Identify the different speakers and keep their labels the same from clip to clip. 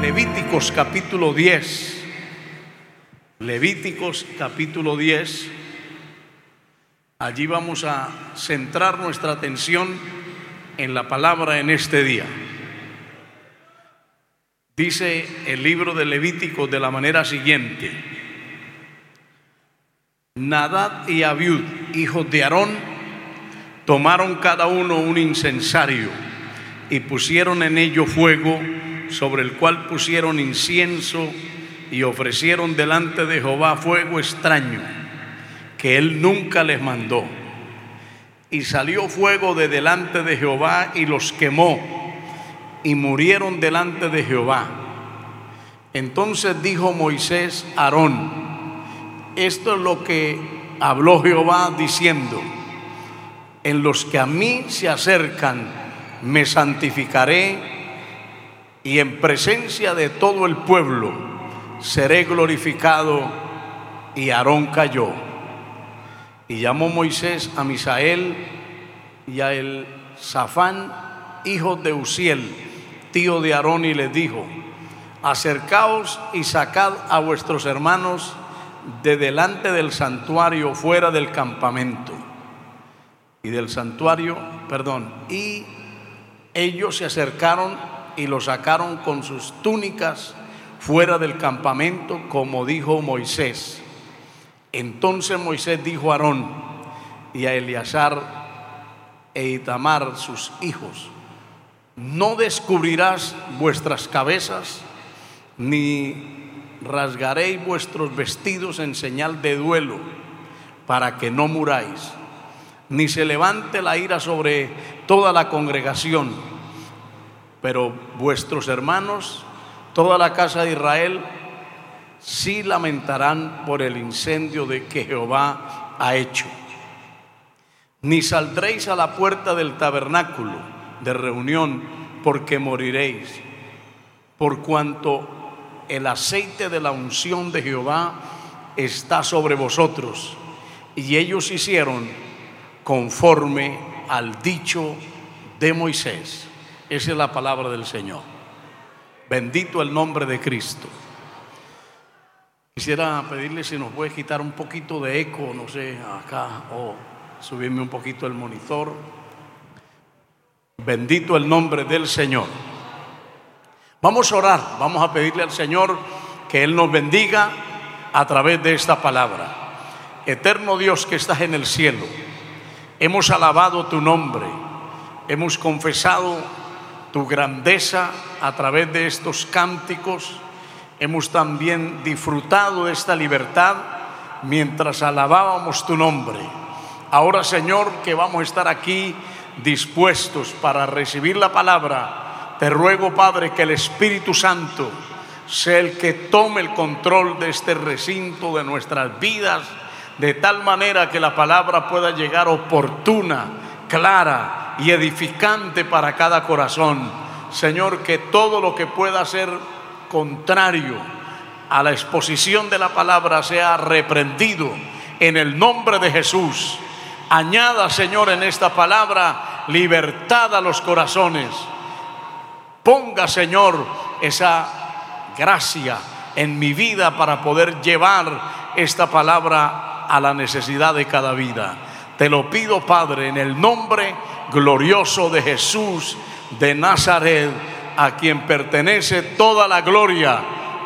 Speaker 1: Levíticos capítulo 10. Levíticos capítulo 10. Allí vamos a centrar nuestra atención en la palabra en este día. Dice el libro de Levíticos de la manera siguiente. Nadad y Abiud, hijos de Aarón, tomaron cada uno un incensario y pusieron en ello fuego sobre el cual pusieron incienso y ofrecieron delante de Jehová fuego extraño que él nunca les mandó. Y salió fuego de delante de Jehová y los quemó y murieron delante de Jehová. Entonces dijo Moisés a Aarón, esto es lo que habló Jehová diciendo, en los que a mí se acercan me santificaré y en presencia de todo el pueblo seré glorificado. Y Aarón cayó. Y llamó Moisés a Misael y a el Zafán, hijo de Uziel, tío de Aarón, y les dijo, acercaos y sacad a vuestros hermanos de delante del santuario fuera del campamento. Y del santuario, perdón, y ellos se acercaron y lo sacaron con sus túnicas fuera del campamento, como dijo Moisés. Entonces Moisés dijo a Aarón y a Eleazar e Itamar, sus hijos, no descubrirás vuestras cabezas, ni rasgaréis vuestros vestidos en señal de duelo, para que no muráis, ni se levante la ira sobre toda la congregación pero vuestros hermanos, toda la casa de Israel, sí lamentarán por el incendio de que Jehová ha hecho. Ni saldréis a la puerta del tabernáculo de reunión, porque moriréis, por cuanto el aceite de la unción de Jehová está sobre vosotros. Y ellos hicieron conforme al dicho de Moisés. Esa es la palabra del Señor. Bendito el nombre de Cristo. Quisiera pedirle si nos puede quitar un poquito de eco, no sé, acá, o subirme un poquito el monitor. Bendito el nombre del Señor. Vamos a orar, vamos a pedirle al Señor que Él nos bendiga a través de esta palabra. Eterno Dios que estás en el cielo, hemos alabado tu nombre, hemos confesado tu grandeza a través de estos cánticos. Hemos también disfrutado de esta libertad mientras alabábamos tu nombre. Ahora, Señor, que vamos a estar aquí dispuestos para recibir la palabra, te ruego, Padre, que el Espíritu Santo sea el que tome el control de este recinto, de nuestras vidas, de tal manera que la palabra pueda llegar oportuna, clara, y edificante para cada corazón. Señor, que todo lo que pueda ser contrario a la exposición de la palabra sea reprendido en el nombre de Jesús. Añada, Señor, en esta palabra libertad a los corazones. Ponga, Señor, esa gracia en mi vida para poder llevar esta palabra a la necesidad de cada vida. Te lo pido, Padre, en el nombre glorioso de Jesús de Nazaret, a quien pertenece toda la gloria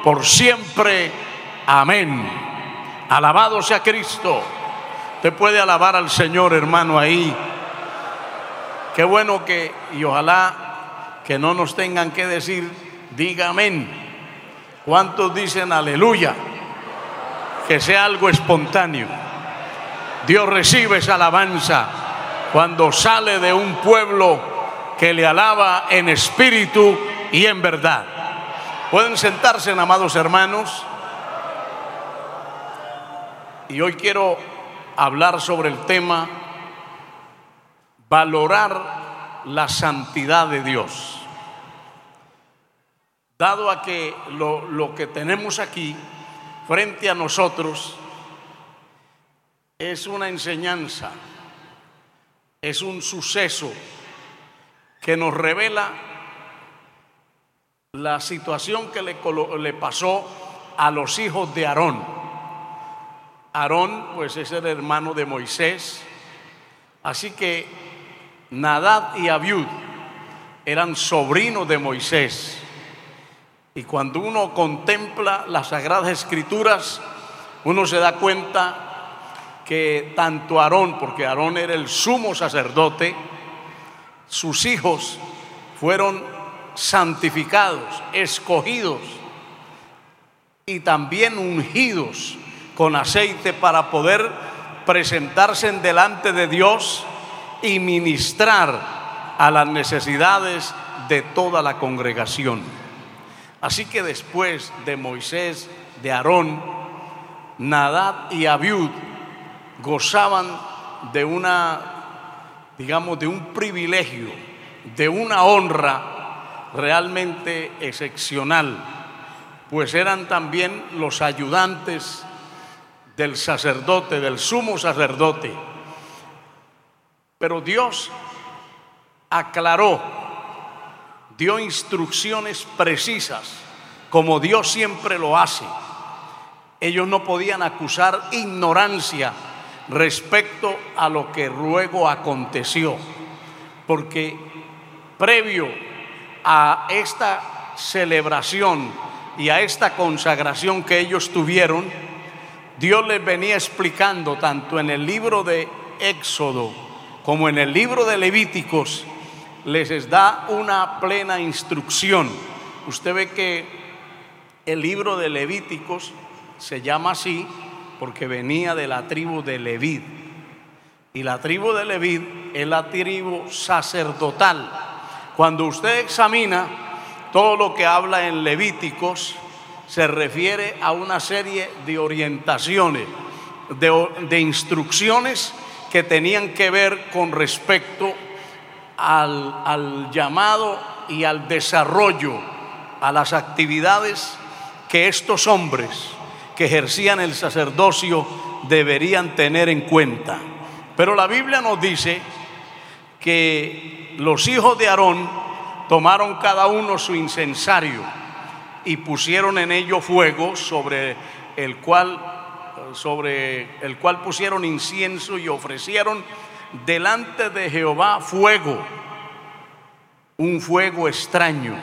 Speaker 1: por siempre. Amén. Alabado sea Cristo. Usted puede alabar al Señor, hermano, ahí. Qué bueno que, y ojalá que no nos tengan que decir, diga amén. ¿Cuántos dicen aleluya? Que sea algo espontáneo. Dios recibe esa alabanza cuando sale de un pueblo que le alaba en espíritu y en verdad. Pueden sentarse, amados hermanos. Y hoy quiero hablar sobre el tema valorar la santidad de Dios. Dado a que lo, lo que tenemos aquí frente a nosotros es una enseñanza, es un suceso que nos revela la situación que le, pasó a los hijos de Aarón. Aarón, pues es el hermano de Moisés. Así que Nadab y Abiud eran sobrinos de Moisés. Y cuando uno contempla las sagradas escrituras, uno se da cuenta que tanto Aarón, porque Aarón era el sumo sacerdote, sus hijos fueron santificados, escogidos y también ungidos con aceite para poder presentarse en delante de Dios y ministrar a las necesidades de toda la congregación. Así que después de Moisés, de Aarón, Nadab y Abiud gozaban de una, digamos, de un privilegio, de una honra realmente excepcional, pues eran también los ayudantes del sacerdote, del sumo sacerdote. Pero Dios aclaró, dio instrucciones precisas, como Dios siempre lo hace. Ellos no podían acusar ignorancia respecto a lo que luego aconteció, porque previo a esta celebración y a esta consagración que ellos tuvieron, Dios les venía explicando tanto en el libro de Éxodo como en el libro de Levíticos, les da una plena instrucción. Usted ve que el libro de Levíticos se llama así porque venía de la tribu de Leví. Y la tribu de Leví es la tribu sacerdotal. Cuando usted examina todo lo que habla en Levíticos, se refiere a una serie de orientaciones, de, instrucciones que tenían que ver con respecto al llamado y al desarrollo, a las actividades que estos hombres ejercían el sacerdocio deberían tener en cuenta. Pero la Biblia nos dice que los hijos de Aarón tomaron cada uno su incensario y pusieron en ello fuego sobre el cual sobre el cual pusieron incienso y ofrecieron delante de Jehová fuego, un fuego extraño.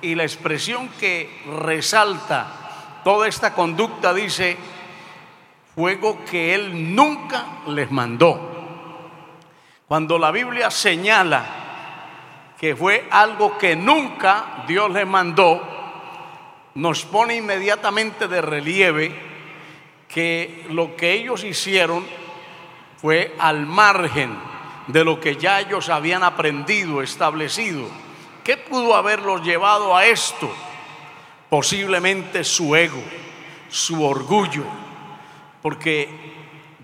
Speaker 1: Y la expresión que resalta Toda esta conducta dice, fuego que Él nunca les mandó. Cuando la Biblia señala que fue algo que nunca Dios les mandó, nos pone inmediatamente de relieve que lo que ellos hicieron fue al margen de lo que ya ellos habían aprendido, establecido. ¿Qué pudo haberlos llevado a esto? Posiblemente su ego, su orgullo, porque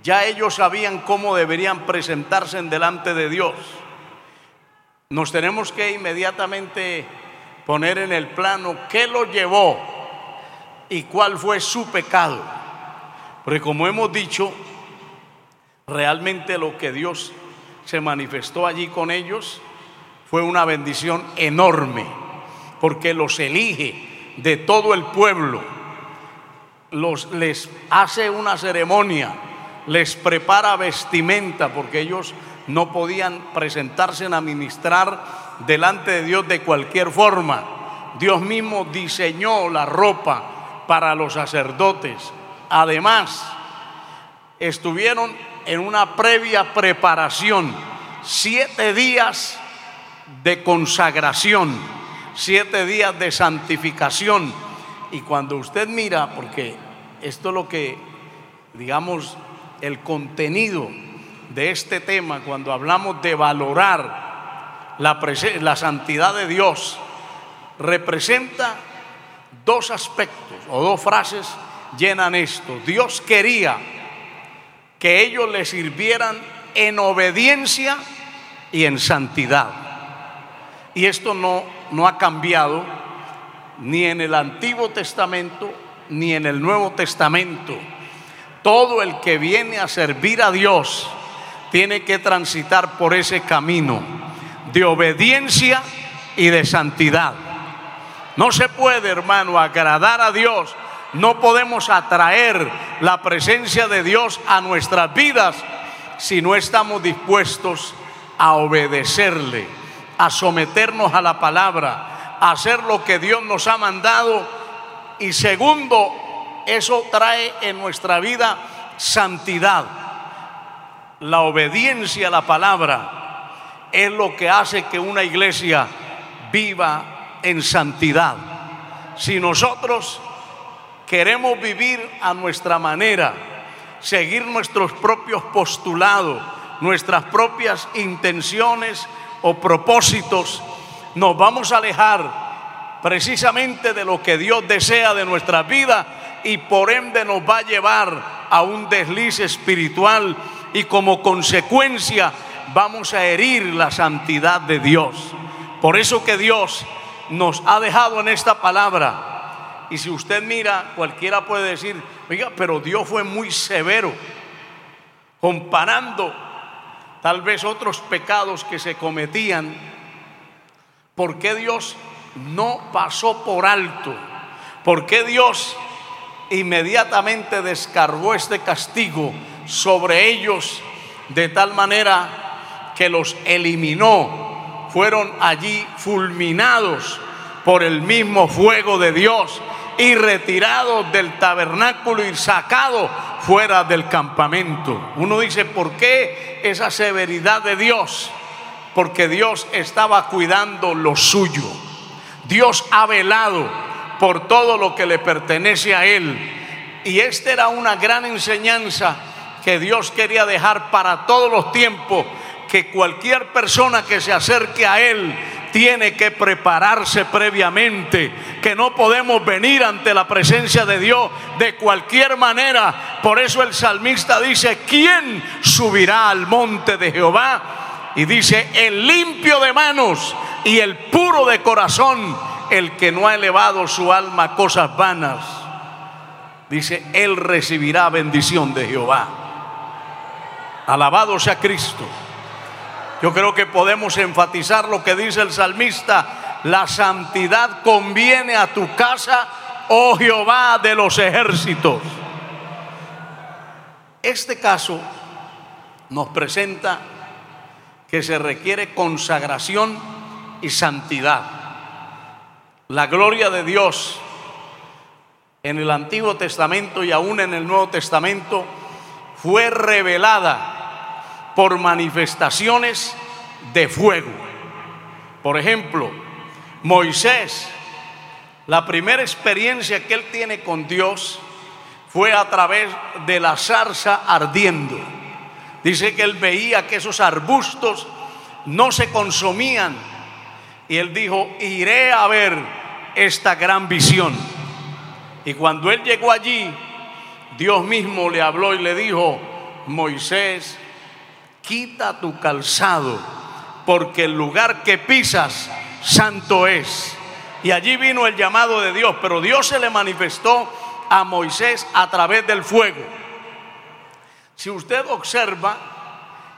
Speaker 1: ya ellos sabían cómo deberían presentarse en delante de Dios. Nos tenemos que inmediatamente poner en el plano qué lo llevó y cuál fue su pecado. Porque como hemos dicho, realmente lo que Dios se manifestó allí con ellos fue una bendición enorme, porque los elige de todo el pueblo, les hace una ceremonia, les prepara vestimenta, porque ellos no podían presentarse a ministrar delante de Dios de cualquier forma. Dios mismo diseñó la ropa para los sacerdotes. Además, estuvieron en una previa preparación, siete días de consagración siete días de santificación. Y cuando usted mira, porque esto es lo que, digamos, el contenido de este tema cuando hablamos de valorar la, la santidad de Dios representa dos aspectos o dos frases llenan esto. Dios quería que ellos le sirvieran en obediencia y en santidad. Y esto no, no ha cambiado ni en el Antiguo Testamento ni en el Nuevo Testamento. Todo el que viene a servir a Dios tiene que transitar por ese camino de obediencia y de santidad. No se puede, hermano, agradar a Dios. No podemos atraer la presencia de Dios a nuestras vidas si no estamos dispuestos a obedecerle, a someternos a la palabra, a hacer lo que Dios nos ha mandado. Y segundo, eso trae en nuestra vida santidad. La obediencia a la palabra es lo que hace que una iglesia viva en santidad. Si nosotros queremos vivir a nuestra manera, seguir nuestros propios postulados, nuestras propias intenciones o propósitos, nos vamos a alejar precisamente de lo que Dios desea de nuestra vida y por ende nos va a llevar a un desliz espiritual y como consecuencia vamos a herir la santidad de Dios. Por eso que Dios nos ha dejado en esta palabra. Y si usted mira, cualquiera puede decir, oiga, pero Dios fue muy severo, comparando tal vez otros pecados que se cometían. ¿Por qué Dios no pasó por alto? ¿Por qué Dios inmediatamente descargó este castigo sobre ellos de tal manera que los eliminó fueron allí fulminados por el mismo fuego de Dios y retirados del tabernáculo y sacados fuera del campamento. Uno dice, ¿por qué esa severidad de Dios? Porque Dios estaba cuidando lo suyo. Dios ha velado por todo lo que le pertenece a Él. Y esta era una gran enseñanza que Dios quería dejar para todos los tiempos que cualquier persona que se acerque a Él tiene que prepararse previamente, que no podemos venir ante la presencia de Dios de cualquier manera. Por eso el salmista dice, ¿quién subirá al monte de Jehová? Y dice, el limpio de manos y el puro de corazón, el que no ha elevado su alma a cosas vanas. Dice, él recibirá bendición de Jehová. Alabado sea Cristo. Yo creo que podemos enfatizar lo que dice el salmista, la santidad conviene a tu casa, oh Jehová de los ejércitos. Este caso nos presenta que se requiere consagración y santidad. La gloria de Dios en el Antiguo Testamento y aún en el Nuevo Testamento fue revelada por manifestaciones de fuego. Por ejemplo, Moisés, la primera experiencia que él tiene con Dios fue a través de la zarza ardiendo. Dice que él veía que esos arbustos no se consumían y él dijo, iré a ver esta gran visión. Y cuando él llegó allí, Dios mismo le habló y le dijo, Moisés, quita tu calzado, porque el lugar que pisas, santo es. Y allí vino el llamado de Dios, pero Dios se le manifestó a Moisés a través del fuego. Si usted observa,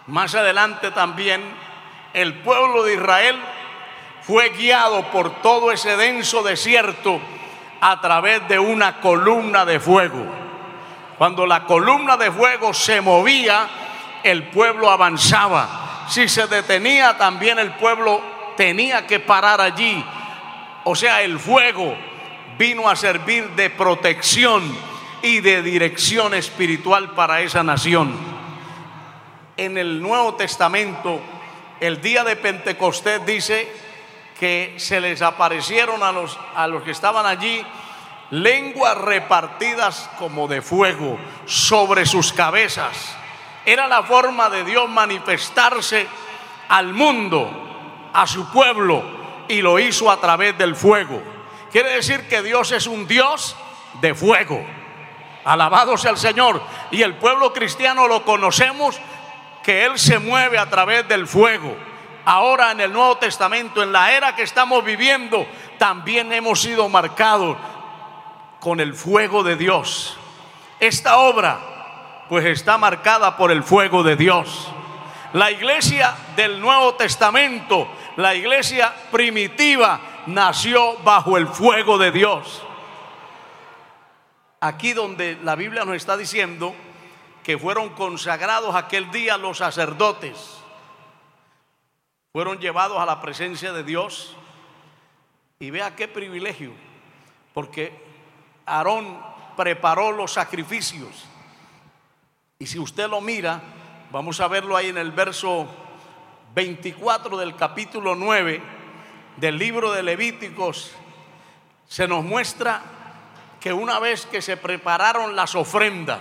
Speaker 1: más adelante también, el pueblo de Israel fue guiado por todo ese denso desierto a través de una columna de fuego. Cuando la columna de fuego se movía, el pueblo avanzaba. Si se detenía, también el pueblo tenía que parar allí. O sea, el fuego vino a servir de protección y de dirección espiritual para esa nación. En el Nuevo Testamento, el día de Pentecostés dice que se les aparecieron a los, a los que estaban allí lenguas repartidas como de fuego sobre sus cabezas. Era la forma de Dios manifestarse al mundo, a su pueblo, y lo hizo a través del fuego. Quiere decir que Dios es un Dios de fuego. Alabado sea el Señor. Y el pueblo cristiano lo conocemos que Él se mueve a través del fuego. Ahora en el Nuevo Testamento, en la era que estamos viviendo, también hemos sido marcados con el fuego de Dios. Esta obra pues está marcada por el fuego de Dios. La iglesia del Nuevo Testamento, la iglesia primitiva, nació bajo el fuego de Dios. Aquí donde la Biblia nos está diciendo que fueron consagrados aquel día los sacerdotes, fueron llevados a la presencia de Dios y vea qué privilegio, porque Aarón preparó los sacrificios. Y si usted lo mira, vamos a verlo ahí en el verso 24 del capítulo 9 del libro de Levíticos, se nos muestra que una vez que se prepararon las ofrendas,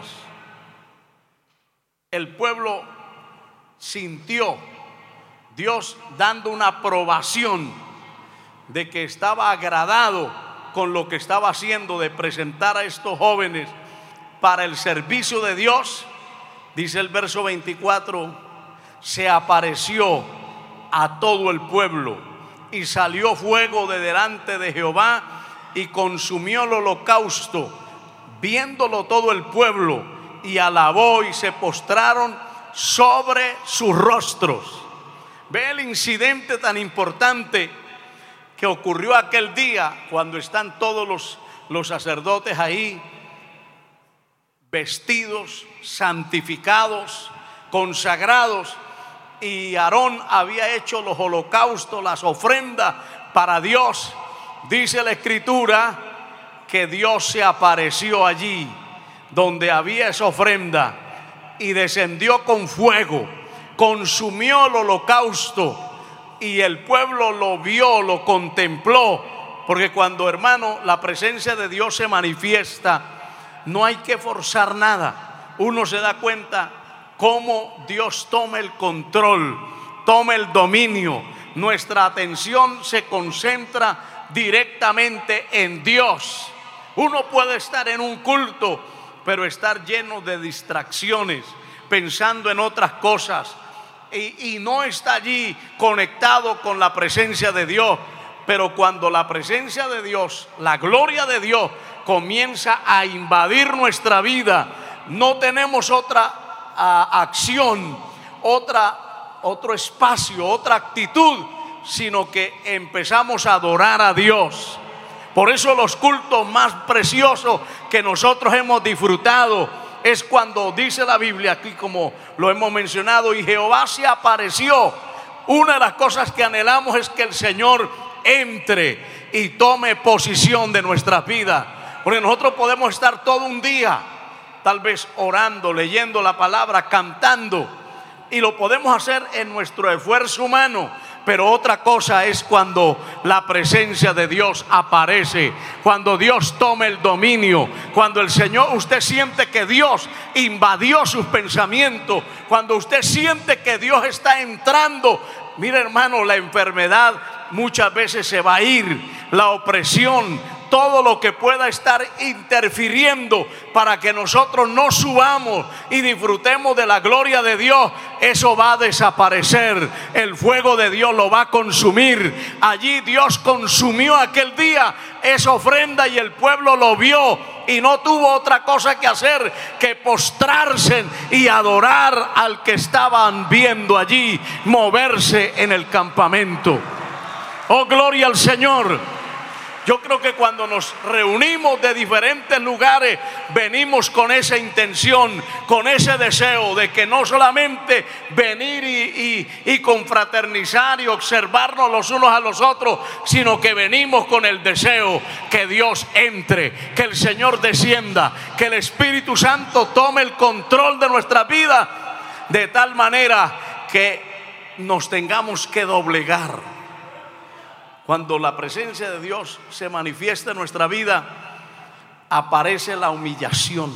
Speaker 1: el pueblo sintió Dios dando una aprobación de que estaba agradado con lo que estaba haciendo de presentar a estos jóvenes para el servicio de Dios, dice el verso 24, se apareció a todo el pueblo y salió fuego de delante de Jehová y consumió el holocausto, viéndolo todo el pueblo y alabó y se postraron sobre sus rostros. Ve el incidente tan importante que ocurrió aquel día cuando están todos los, los sacerdotes ahí vestidos, santificados, consagrados, y Aarón había hecho los holocaustos, las ofrendas para Dios. Dice la escritura que Dios se apareció allí donde había esa ofrenda y descendió con fuego, consumió el holocausto y el pueblo lo vio, lo contempló. Porque cuando, hermano, la presencia de Dios se manifiesta, no hay que forzar nada. Uno se da cuenta cómo Dios toma el control, toma el dominio. Nuestra atención se concentra directamente en Dios. Uno puede estar en un culto, pero estar lleno de distracciones, pensando en otras cosas y, no está allí conectado con la presencia de Dios. Pero cuando la presencia de Dios, la gloria de Dios comienza a invadir nuestra vida, no tenemos otra acción, otra, otro espacio, otra actitud, sino que empezamos a adorar a Dios. Por eso los cultos más preciosos que nosotros hemos disfrutado es cuando dice la Biblia aquí como lo hemos mencionado y Jehová se apareció. Una de las cosas que anhelamos es que el Señor entre y tome posición de nuestras vidas. Porque nosotros podemos estar todo un día tal vez orando, leyendo la palabra, cantando. Y lo podemos hacer en nuestro esfuerzo humano. Pero otra cosa es cuando la presencia de Dios aparece, cuando Dios toma el dominio, cuando el Señor, usted siente que Dios invadió sus pensamientos, cuando usted siente que Dios está entrando. Mira hermano, la enfermedad muchas veces se va a ir, la opresión, todo lo que pueda estar interfiriendo para que nosotros no subamos y disfrutemos de la gloria de Dios, eso va a desaparecer. El fuego de Dios lo va a consumir. Allí Dios consumió aquel día esa ofrenda y el pueblo lo vio y no tuvo otra cosa que hacer que postrarse y adorar al que estaban viendo allí moverse en el campamento. Oh, gloria al Señor. Yo creo que cuando nos reunimos de diferentes lugares, venimos con esa intención, con ese deseo de que no solamente venir y, y, confraternizar y observarnos los unos a los otros, sino que venimos con el deseo que Dios entre, que el Señor descienda, que el Espíritu Santo tome el control de nuestra vida, de tal manera que nos tengamos que doblegar cuando la presencia de Dios se manifiesta en nuestra vida, aparece la humillación,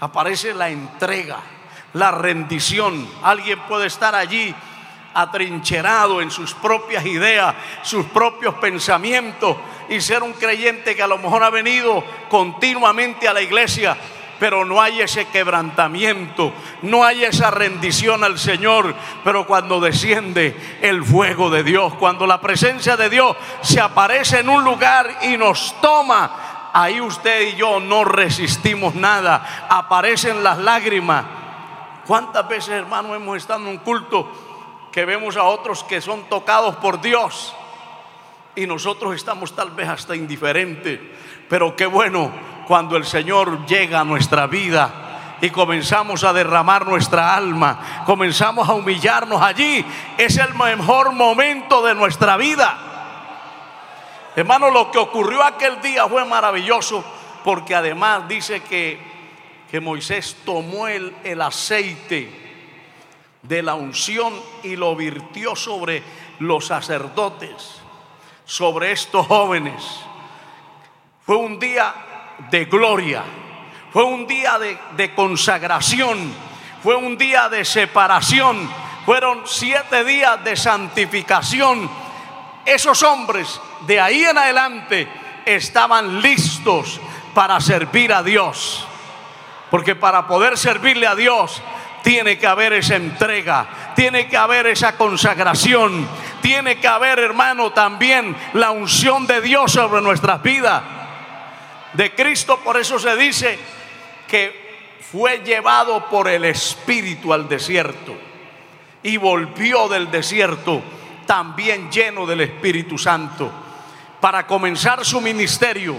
Speaker 1: aparece la entrega, la rendición. Alguien puede estar allí atrincherado en sus propias ideas, sus propios pensamientos y ser un creyente que a lo mejor ha venido continuamente a la iglesia, pero no hay ese quebrantamiento, no hay esa rendición al Señor. Pero cuando desciende el fuego de Dios, cuando la presencia de Dios se aparece en un lugar y nos toma, ahí usted y yo no resistimos nada, aparecen las lágrimas. ¿Cuántas veces, hermano, hemos estado en un culto que vemos a otros que son tocados por Dios y nosotros estamos tal vez hasta indiferentes? Pero qué bueno cuando el Señor llega a nuestra vida y comenzamos a derramar nuestra alma, comenzamos a humillarnos allí, es el mejor momento de nuestra vida. Hermano, lo que ocurrió aquel día fue maravilloso porque además dice que, que Moisés tomó el, el aceite de la unción y lo virtió sobre los sacerdotes, sobre estos jóvenes. Fue un día de gloria, fue un día de, consagración, fue un día de separación, fueron siete días de santificación. Esos hombres de ahí en adelante estaban listos para servir a Dios. Porque para poder servirle a Dios tiene que haber esa entrega, tiene que haber esa consagración, tiene que haber, hermano, también la unción de Dios sobre nuestras vidas de Cristo. Por eso se dice que fue llevado por el Espíritu al desierto y volvió del desierto también lleno del Espíritu Santo. Para comenzar su ministerio,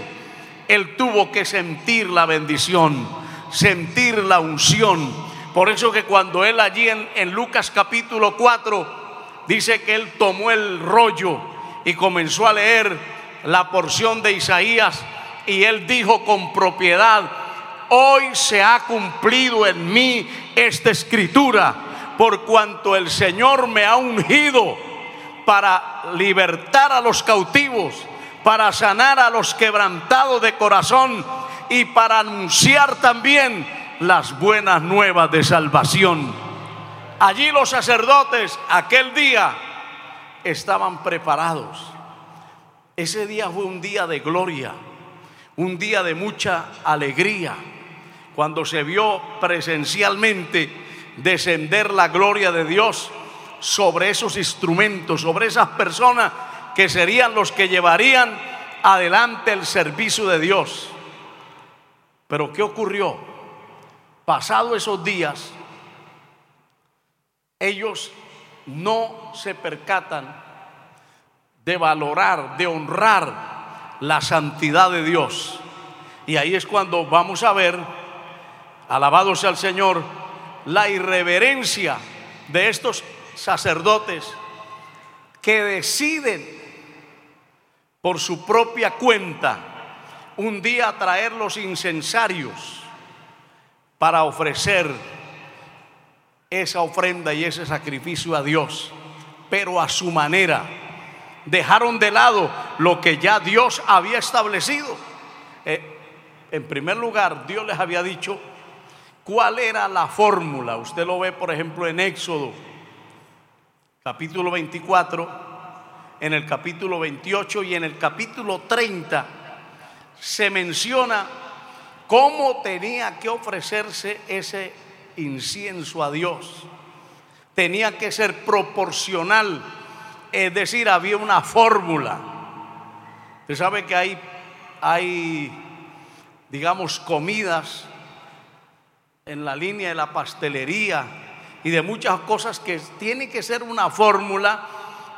Speaker 1: él tuvo que sentir la bendición, sentir la unción. Por eso que cuando él allí en, en Lucas capítulo 4 dice que él tomó el rollo y comenzó a leer la porción de Isaías y él dijo con propiedad, hoy se ha cumplido en mí esta escritura, por cuanto el Señor me ha ungido para libertar a los cautivos, para sanar a los quebrantados de corazón y para anunciar también las buenas nuevas de salvación. Allí los sacerdotes aquel día estaban preparados. Ese día fue un día de gloria un día de mucha alegría, cuando se vio presencialmente descender la gloria de Dios sobre esos instrumentos, sobre esas personas que serían los que llevarían adelante el servicio de Dios. Pero ¿qué ocurrió? Pasado esos días, ellos no se percatan de valorar, de honrar la santidad de Dios. Y ahí es cuando vamos a ver, alabado sea el Señor, la irreverencia de estos sacerdotes que deciden por su propia cuenta un día traer los incensarios para ofrecer esa ofrenda y ese sacrificio a Dios, pero a su manera dejaron de lado lo que ya Dios había establecido. Eh, en primer lugar, Dios les había dicho cuál era la fórmula. Usted lo ve, por ejemplo, en Éxodo, capítulo 24, en el capítulo 28 y en el capítulo 30 se menciona cómo tenía que ofrecerse ese incienso a Dios. Tenía que ser proporcional es decir, había una fórmula. Usted sabe que hay, hay, digamos, comidas en la línea de la pastelería y de muchas cosas que tiene que ser una fórmula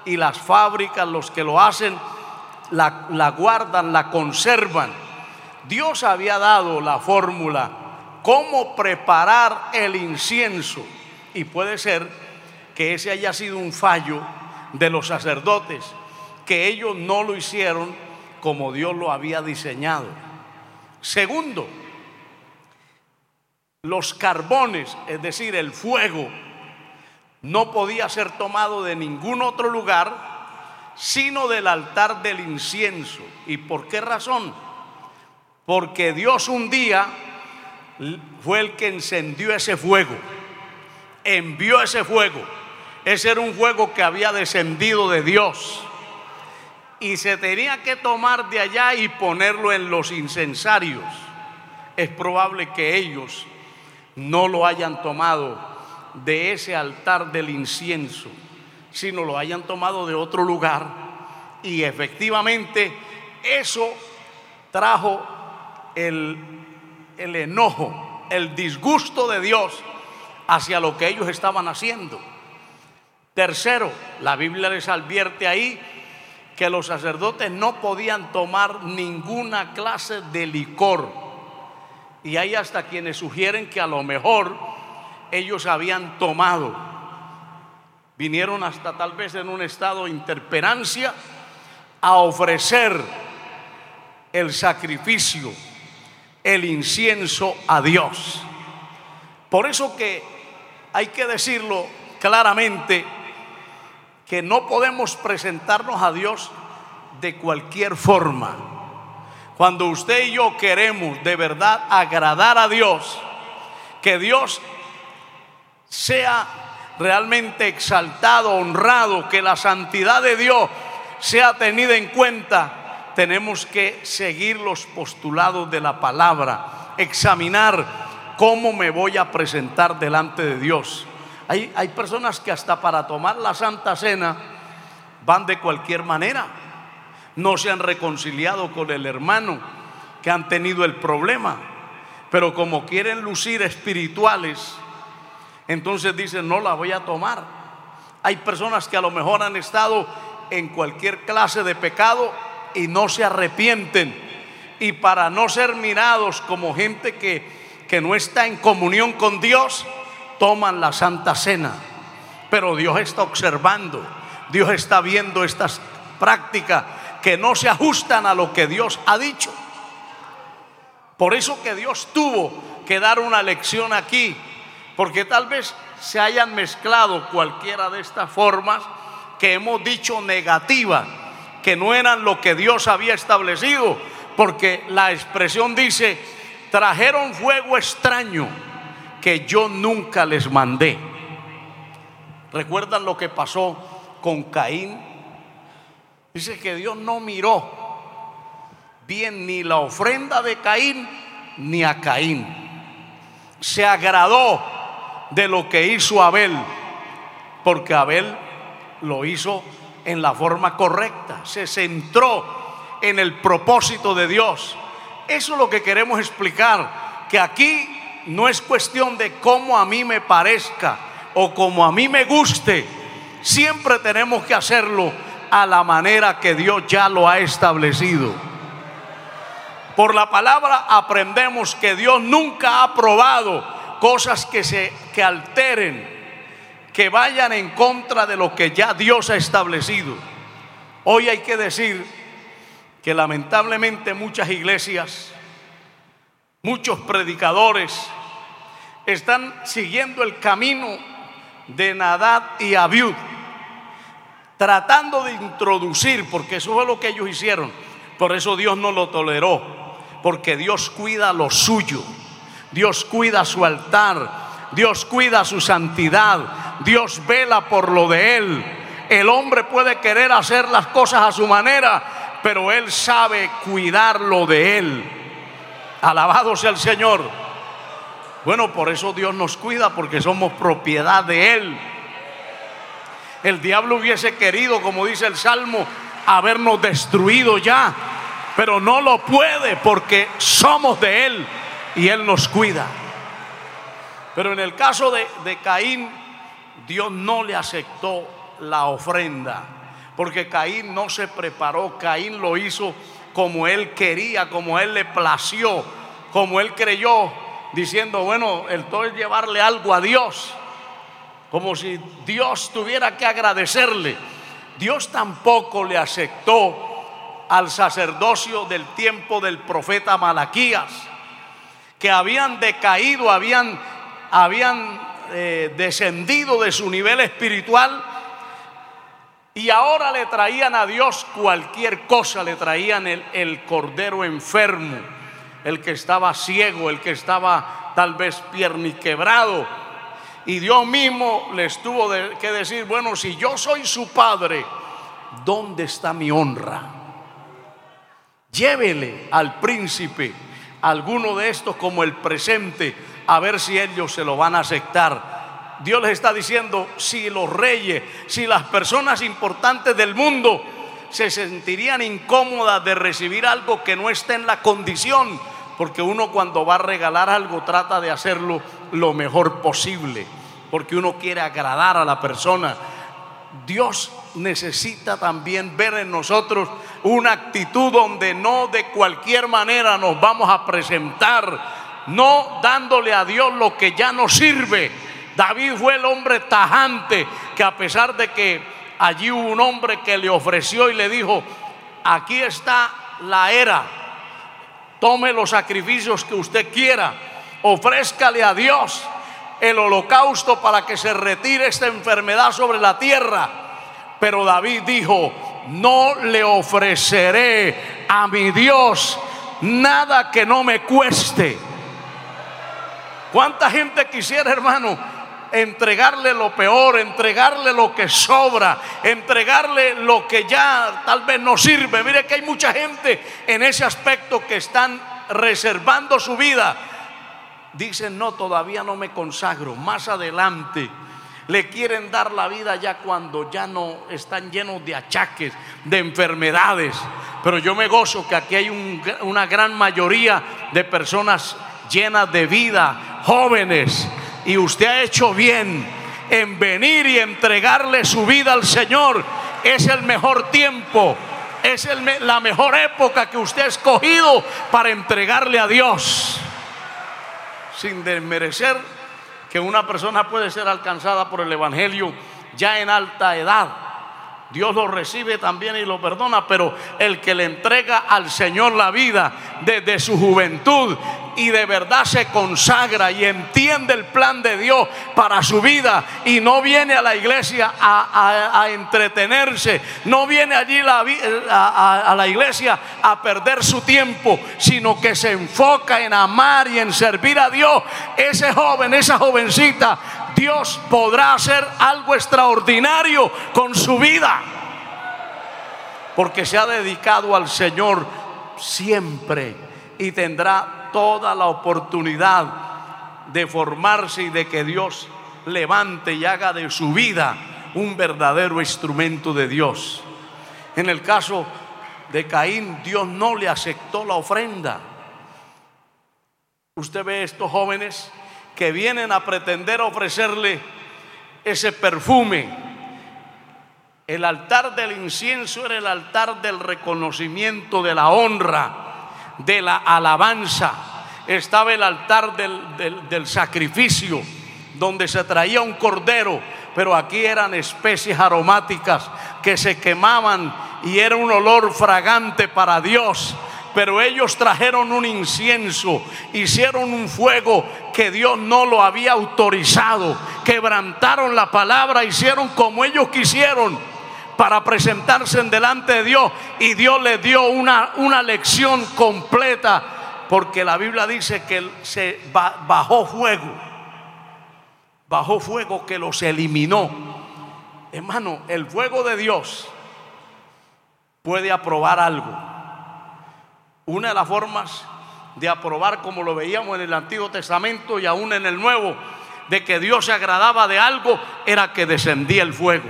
Speaker 1: y las fábricas, los que lo hacen, la, la guardan, la conservan. Dios había dado la fórmula, cómo preparar el incienso. Y puede ser que ese haya sido un fallo de los sacerdotes, que ellos no lo hicieron como Dios lo había diseñado. Segundo, los carbones, es decir, el fuego, no podía ser tomado de ningún otro lugar, sino del altar del incienso. ¿Y por qué razón? Porque Dios un día fue el que encendió ese fuego, envió ese fuego. Ese era un fuego que había descendido de Dios. Y se tenía que tomar de allá y ponerlo en los incensarios. Es probable que ellos no lo hayan tomado de ese altar del incienso, sino lo hayan tomado de otro lugar. Y efectivamente eso trajo el, el enojo, el disgusto de Dios hacia lo que ellos estaban haciendo. Tercero, la Biblia les advierte ahí que los sacerdotes no podían tomar ninguna clase de licor. Y hay hasta quienes sugieren que a lo mejor ellos habían tomado. Vinieron hasta tal vez en un estado de interperancia a ofrecer el sacrificio, el incienso a Dios. Por eso que hay que decirlo claramente, que no podemos presentarnos a Dios de cualquier forma. Cuando usted y yo queremos de verdad agradar a Dios, que Dios sea realmente exaltado, honrado, que la santidad de Dios sea tenida en cuenta, tenemos que seguir los postulados de la palabra, examinar cómo me voy a presentar delante de Dios. Hay, hay personas que hasta para tomar la Santa Cena van de cualquier manera. No se han reconciliado con el hermano que han tenido el problema. Pero como quieren lucir espirituales, entonces dicen, no la voy a tomar. Hay personas que a lo mejor han estado en cualquier clase de pecado y no se arrepienten. Y para no ser mirados como gente que, que no está en comunión con Dios, toman la Santa Cena. Pero Dios está observando, Dios está viendo estas prácticas que no se ajustan a lo que Dios ha dicho. Por eso que Dios tuvo que dar una lección aquí, porque tal vez se hayan mezclado cualquiera de estas formas que hemos dicho negativas, que no eran lo que Dios había establecido, porque la expresión dice, trajeron fuego extraño que yo nunca les mandé. ¿Recuerdan lo que pasó con Caín? Dice que Dios no miró bien ni la ofrenda de Caín ni a Caín. Se agradó de lo que hizo Abel, porque Abel lo hizo en la forma correcta, se centró en el propósito de Dios. Eso es lo que queremos explicar, que aquí no es cuestión de cómo a mí me parezca o como a mí me guste. Siempre tenemos que hacerlo a la manera que Dios ya lo ha establecido. Por la palabra aprendemos que Dios nunca ha aprobado cosas que se que alteren, que vayan en contra de lo que ya Dios ha establecido. Hoy hay que decir que lamentablemente muchas iglesias, muchos predicadores están siguiendo el camino de Nadad y Abiud, tratando de introducir, porque eso fue lo que ellos hicieron. Por eso Dios no lo toleró, porque Dios cuida lo suyo, Dios cuida su altar, Dios cuida su santidad, Dios vela por lo de él. El hombre puede querer hacer las cosas a su manera, pero él sabe cuidar lo de él. Alabado sea el Señor. Bueno, por eso Dios nos cuida, porque somos propiedad de Él. El diablo hubiese querido, como dice el Salmo, habernos destruido ya, pero no lo puede porque somos de Él y Él nos cuida. Pero en el caso de, de Caín, Dios no le aceptó la ofrenda, porque Caín no se preparó, Caín lo hizo como él quería, como él le plació, como él creyó diciendo, bueno, el todo es llevarle algo a Dios, como si Dios tuviera que agradecerle. Dios tampoco le aceptó al sacerdocio del tiempo del profeta Malaquías, que habían decaído, habían, habían eh, descendido de su nivel espiritual y ahora le traían a Dios cualquier cosa, le traían el, cordero enfermo el que estaba ciego, el que estaba tal vez pierniquebrado. Y Dios mismo les tuvo que decir, bueno, si yo soy su padre, ¿dónde está mi honra? Llévele al príncipe alguno de estos como el presente, a ver si ellos se lo van a aceptar. Dios les está diciendo, si los reyes, si las personas importantes del mundo se sentirían incómodas de recibir algo que no esté en la condición, porque uno cuando va a regalar algo trata de hacerlo lo mejor posible, porque uno quiere agradar a la persona. Dios necesita también ver en nosotros una actitud donde no de cualquier manera nos vamos a presentar, no dándole a Dios lo que ya nos sirve. David fue el hombre tajante que a pesar de que allí hubo un hombre que le ofreció y le dijo, aquí está la era, tome los sacrificios que usted quiera, ofrézcale a Dios el holocausto para que se retire esta enfermedad sobre la tierra. Pero David dijo, no le ofreceré a mi Dios nada que no me cueste. ¿Cuánta gente quisiera, hermano, entregarle lo peor, entregarle lo que sobra, entregarle lo que ya tal vez no sirve? Mire que hay mucha gente en ese aspecto que están reservando su vida. Dicen, no, todavía no me consagro, más adelante le quieren dar la vida ya cuando ya no están llenos de achaques, de enfermedades. Pero yo me gozo que aquí hay una gran mayoría de personas llenas de vida, jóvenes, y usted ha hecho bien en venir y entregarle su vida al Señor. Es el mejor tiempo, es la mejor época que usted ha escogido para entregarle a Dios sin desmerecer que una persona puede ser alcanzada por el Evangelio ya en alta edad. Dios lo recibe también y lo perdona, pero el que le entrega al Señor la vida desde su juventud y de verdad se consagra y entiende el plan de Dios para su vida y no viene a la iglesia a, entretenerse, no viene allí a, la iglesia a perder su tiempo, sino que se enfoca en amar y en servir a Dios, ese joven, esa jovencita Dios podrá hacer algo extraordinario con su vida. Porque se ha dedicado al Señor siempre y tendrá toda la oportunidad de formarse y de que Dios levante y haga de su vida un verdadero instrumento de Dios. En el caso de Caín, Dios no le aceptó la ofrenda. Usted ve estos jóvenes que vienen a pretender ofrecerle ese perfume. El altar del incienso era el altar del reconocimiento, de la honra, de la alabanza. Estaba el altar del, sacrificio, donde se traía un cordero, pero aquí eran especies aromáticas que se quemaban y era un olor fragante para Dios pero ellos trajeron un incienso, hicieron un fuego que Dios no lo había autorizado, quebrantaron la palabra, hicieron como ellos quisieron para presentarse en delante de Dios. Y Dios les dio una, una lección completa porque la Biblia dice que se bajó fuego, bajó fuego que los eliminó. Hermano, el fuego de Dios puede aprobar algo. Una de las formas de aprobar, como lo veíamos en el Antiguo Testamento y aún en el Nuevo, de que Dios se agradaba de algo, era que descendía el fuego.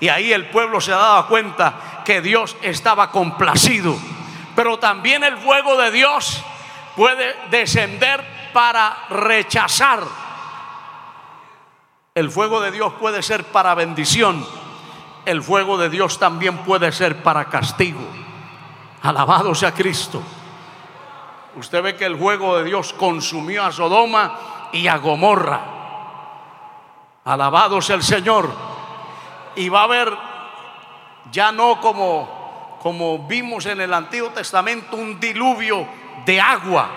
Speaker 1: Y ahí el pueblo se daba cuenta que Dios estaba complacido. Pero también el fuego de Dios puede descender para rechazar. El fuego de Dios puede ser para bendición. El fuego de Dios también puede ser para castigo. Alabado sea Cristo. Usted ve que el juego de Dios consumió a Sodoma y a Gomorra. Alabado sea el Señor. Y va a haber, ya no como, como vimos en el Antiguo Testamento, un diluvio de agua.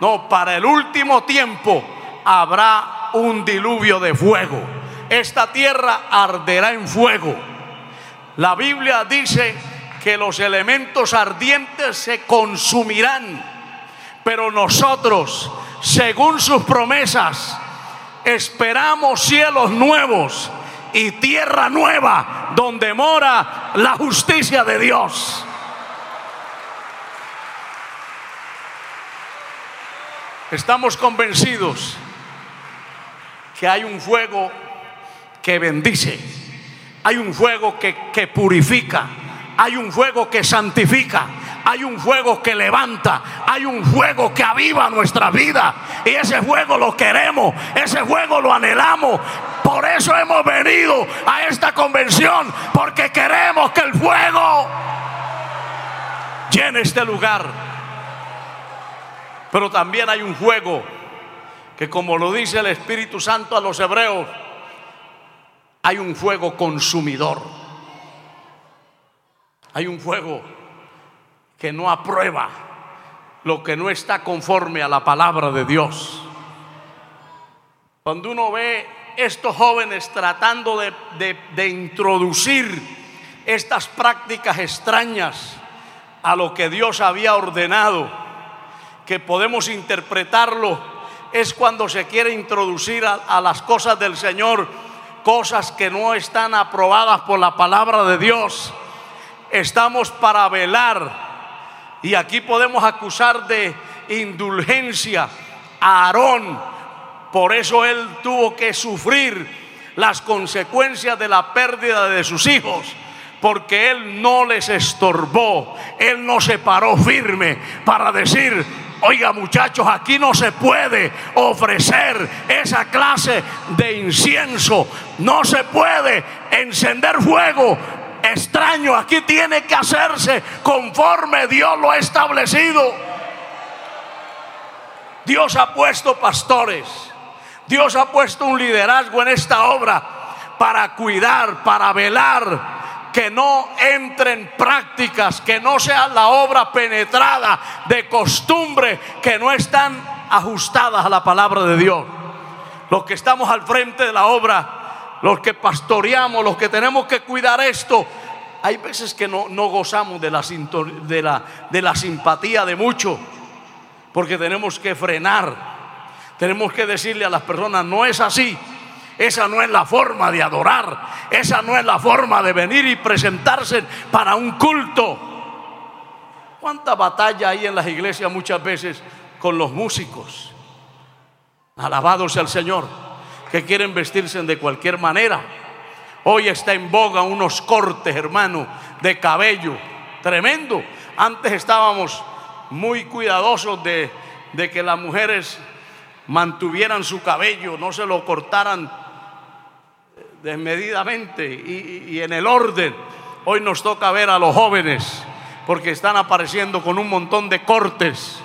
Speaker 1: No, para el último tiempo habrá un diluvio de fuego. Esta tierra arderá en fuego. La Biblia dice que los elementos ardientes se consumirán. Pero nosotros, según sus promesas, esperamos cielos nuevos y tierra nueva donde mora la justicia de Dios. Estamos convencidos que hay un fuego que bendice, hay un fuego que, que purifica, hay un fuego que santifica, hay un fuego que levanta, hay un fuego que aviva nuestra vida. Y ese fuego lo queremos, ese fuego lo anhelamos. Por eso hemos venido a esta convención, porque queremos que el fuego llene este lugar. Pero también hay un fuego que como lo dice el Espíritu Santo a los hebreos, hay un fuego consumidor. Hay un fuego que no aprueba lo que no está conforme a la palabra de Dios. Cuando uno ve estos jóvenes tratando de, introducir estas prácticas extrañas a lo que Dios había ordenado, que podemos interpretarlo, es cuando se quiere introducir a las cosas del Señor, cosas que no están aprobadas por la palabra de Dios. Estamos para velar y aquí podemos acusar de indulgencia a Aarón. Por eso él tuvo que sufrir las consecuencias de la pérdida de sus hijos. Porque él no les estorbó. Él no se paró firme para decir, Oiga muchachos, aquí no se puede ofrecer esa clase de incienso. No se puede encender fuego extraño. Aquí tiene que hacerse conforme Dios lo ha establecido. Dios ha puesto pastores. Dios ha puesto un liderazgo en esta obra para cuidar, para velar que no entren prácticas, que no sea la obra penetrada de costumbre que no están ajustadas a la palabra de Dios. Los que estamos al frente de la obra los que pastoreamos, los que tenemos que cuidar esto, hay veces que no, gozamos de la, de, la, simpatía de muchos, porque tenemos que frenar, tenemos que decirle a las personas, no es así. Esa no es la forma de adorar. Esa no es la forma de venir y presentarse para un culto. ¿Cuánta batalla hay en las iglesias muchas veces con los músicos? Alabado sea el Señor que quieren vestirse de cualquier manera. Hoy está en boga unos cortes, hermano, de cabello. Tremendo. Antes estábamos muy cuidadosos de, que las mujeres mantuvieran su cabello, no se lo cortaran desmedidamente y, y, en el orden. Hoy nos toca ver a los jóvenes porque están apareciendo con un montón de cortes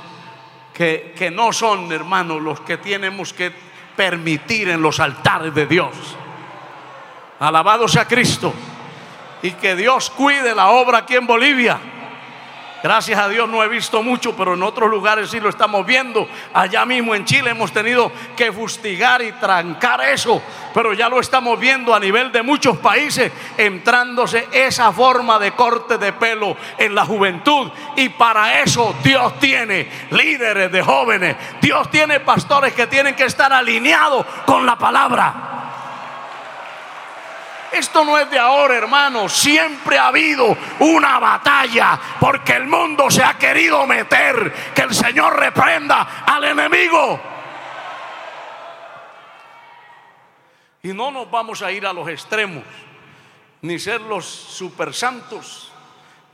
Speaker 1: que, que no son, hermanos, los que tenemos que permitir en los altares de Dios. Alabado sea Cristo. Y que Dios cuide la obra aquí en Bolivia. Gracias a Dios no he visto mucho, pero en otros lugares sí lo estamos viendo. Allá mismo en Chile hemos tenido que fustigar y trancar eso, pero ya lo estamos viendo a nivel de muchos países, entrándose esa forma de corte de pelo en la juventud. Y para eso Dios tiene líderes de jóvenes, Dios tiene pastores que tienen que estar alineados con la palabra. Esto no es de ahora, hermano. Siempre ha habido una batalla porque el mundo se ha querido meter. Que el Señor reprenda al enemigo. Y no nos vamos a ir a los extremos, ni ser los super santos,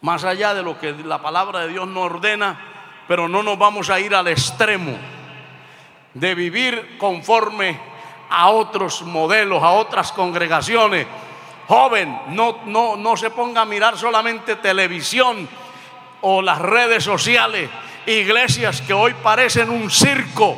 Speaker 1: más allá de lo que la palabra de Dios nos ordena, pero no nos vamos a ir al extremo de vivir conforme a otros modelos, a otras congregaciones Joven, no, no, no se ponga a mirar solamente televisión o las redes sociales, iglesias que hoy parecen un circo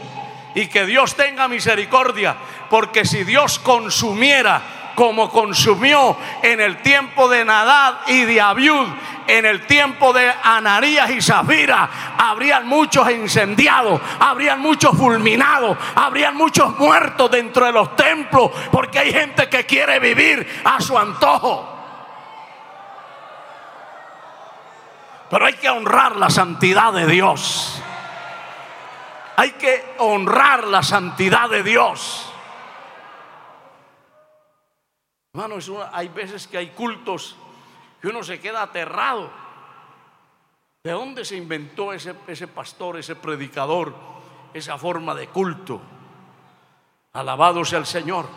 Speaker 1: y que Dios tenga misericordia, porque si Dios consumiera como consumió en el tiempo de Nadad y de Abiud, en el tiempo de Anarías y Zafira, habrían muchos incendiados, habrían muchos fulminados, habrían muchos muertos dentro de los templos, porque hay gente que quiere vivir a su antojo. Pero hay que honrar la santidad de Dios. Hay que honrar la santidad de Dios. Hermano, hay veces que hay cultos que uno se queda aterrado. ¿De dónde se inventó ese, ese pastor, ese predicador, esa forma de culto? Alabado sea el Señor.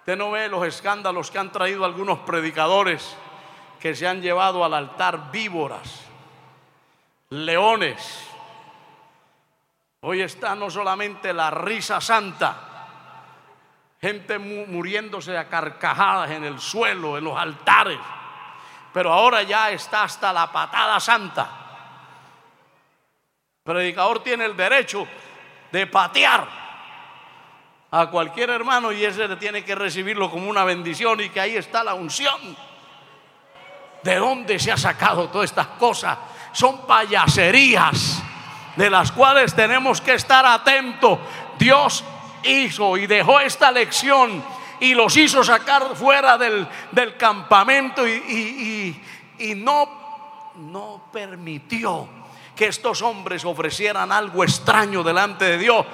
Speaker 1: Usted no ve los escándalos que han traído algunos predicadores que se han llevado al altar víboras, leones. Hoy está no solamente la risa santa, gente muriéndose a carcajadas en el suelo, en los altares, pero ahora ya está hasta la patada santa. El predicador tiene el derecho de patear a cualquier hermano y ese tiene que recibirlo como una bendición y que ahí está la unción. ¿De dónde se ha sacado todas estas cosas? Son payaserías de las cuales tenemos que estar atentos. Dios hizo y dejó esta lección y los hizo sacar fuera del, campamento y, y, no, no permitió que estos hombres ofrecieran algo extraño delante de Dios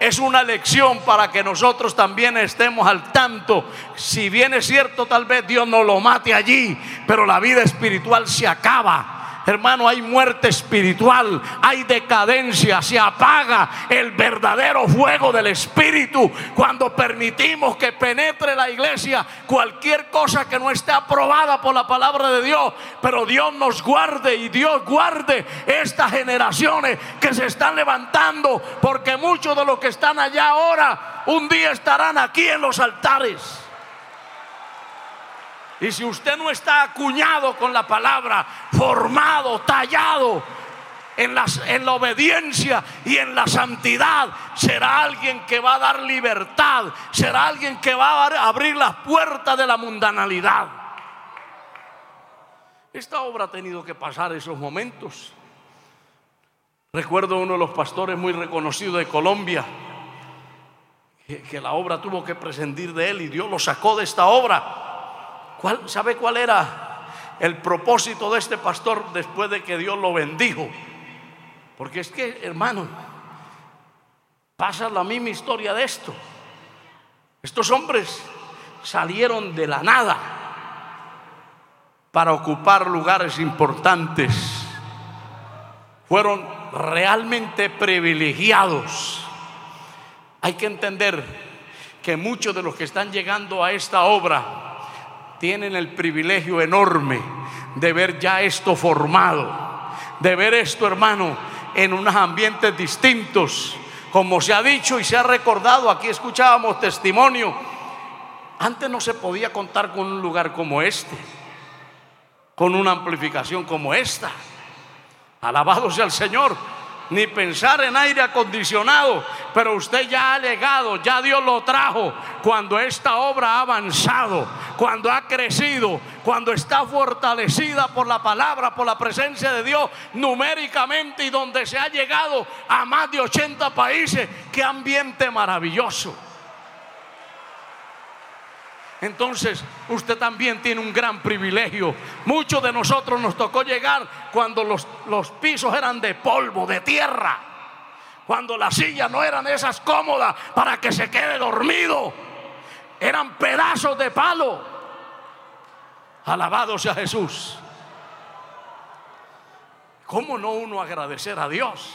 Speaker 1: es una lección para que nosotros también estemos al tanto. Si bien es cierto, tal vez Dios no lo mate allí, pero la vida espiritual se acaba. Hermano, hay muerte espiritual, hay decadencia, se apaga el verdadero fuego del Espíritu cuando permitimos que penetre la iglesia cualquier cosa que no esté aprobada por la palabra de Dios. Pero Dios nos guarde y Dios guarde estas generaciones que se están levantando, porque muchos de los que están allá ahora un día estarán aquí en los altares. Y si usted no está acuñado con la palabra, formado, tallado en, la obediencia y en la santidad, será alguien que va a dar libertad, será alguien que va a abrir las puertas de la mundanalidad. Esta obra ha tenido que pasar esos momentos. Recuerdo uno de los pastores muy reconocidos de Colombia, que la obra tuvo que prescindir de él y Dios lo sacó de esta obra ¿Sabe cuál era el propósito de este pastor después de que Dios lo bendijo? Porque es que, hermano, pasa la misma historia de esto. Estos hombres salieron de la nada para ocupar lugares importantes. Fueron realmente privilegiados. Hay que entender que muchos de los que están llegando a esta obra tienen el privilegio enorme de ver ya esto formado, de ver esto, hermano, en unos ambientes distintos. Como se ha dicho y se ha recordado, aquí escuchábamos testimonio. Antes no se podía contar con un lugar como este, con una amplificación como esta. Alabado sea el Señor ni pensar en aire acondicionado, pero usted ya ha legado, ya Dios lo trajo cuando esta obra ha avanzado, cuando ha crecido, cuando está fortalecida por la palabra, por la presencia de Dios numéricamente y donde se ha llegado a más de 80 países. Qué ambiente maravilloso. Entonces usted también tiene un gran privilegio. Muchos de nosotros nos tocó llegar cuando los, los pisos eran de polvo, de tierra. Cuando las sillas no eran esas cómodas para que se quede dormido. Eran pedazos de palo. Alabado sea Jesús. ¿Cómo no uno agradecer a Dios?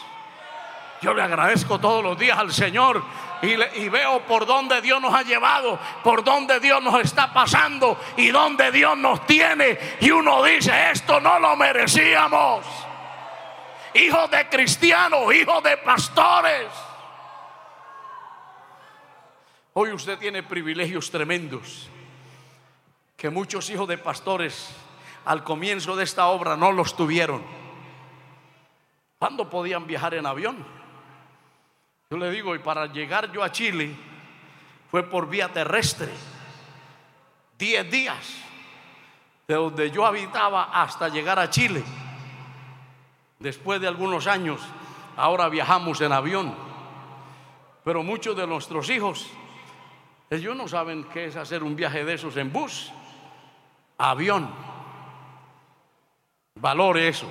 Speaker 1: Yo le agradezco todos los días al Señor y, veo por dónde Dios nos ha llevado, por dónde Dios nos está pasando y dónde Dios nos tiene. Y uno dice, esto no lo merecíamos. Hijos de cristianos, hijos de pastores. Hoy usted tiene privilegios tremendos que muchos hijos de pastores al comienzo de esta obra no los tuvieron. ¿Cuándo podían viajar en avión? Yo le digo, y para llegar yo a Chile fue por vía terrestre. Diez días de donde yo habitaba hasta llegar a Chile. Después de algunos años, ahora viajamos en avión. Pero muchos de nuestros hijos, ellos no saben qué es hacer un viaje de esos en bus, avión. Valore eso.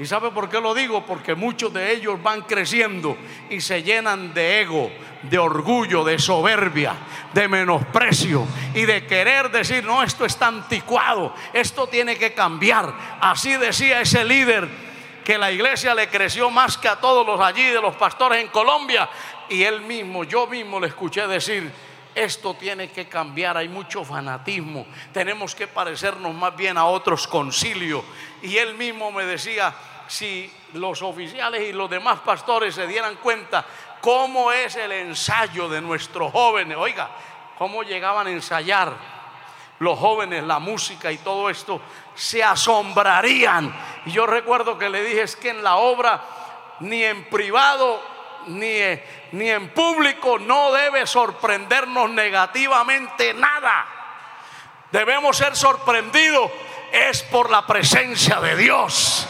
Speaker 1: ¿Y sabe por qué lo digo? Porque muchos de ellos van creciendo y se llenan de ego, de orgullo, de soberbia, de menosprecio y de querer decir, no, esto está anticuado, esto tiene que cambiar. Así decía ese líder que la iglesia le creció más que a todos los allí de los pastores en Colombia. Y él mismo, yo mismo le escuché decir, esto tiene que cambiar, hay mucho fanatismo, tenemos que parecernos más bien a otros concilios. Y él mismo me decía, si los oficiales y los demás pastores se dieran cuenta cómo es el ensayo de nuestros jóvenes, oiga, cómo llegaban a ensayar los jóvenes la música y todo esto, se asombrarían. Y yo recuerdo que le dije, es que en la obra, ni en privado, ni, ni en público, no debe sorprendernos negativamente nada. Debemos ser sorprendidos, es por la presencia de Dios.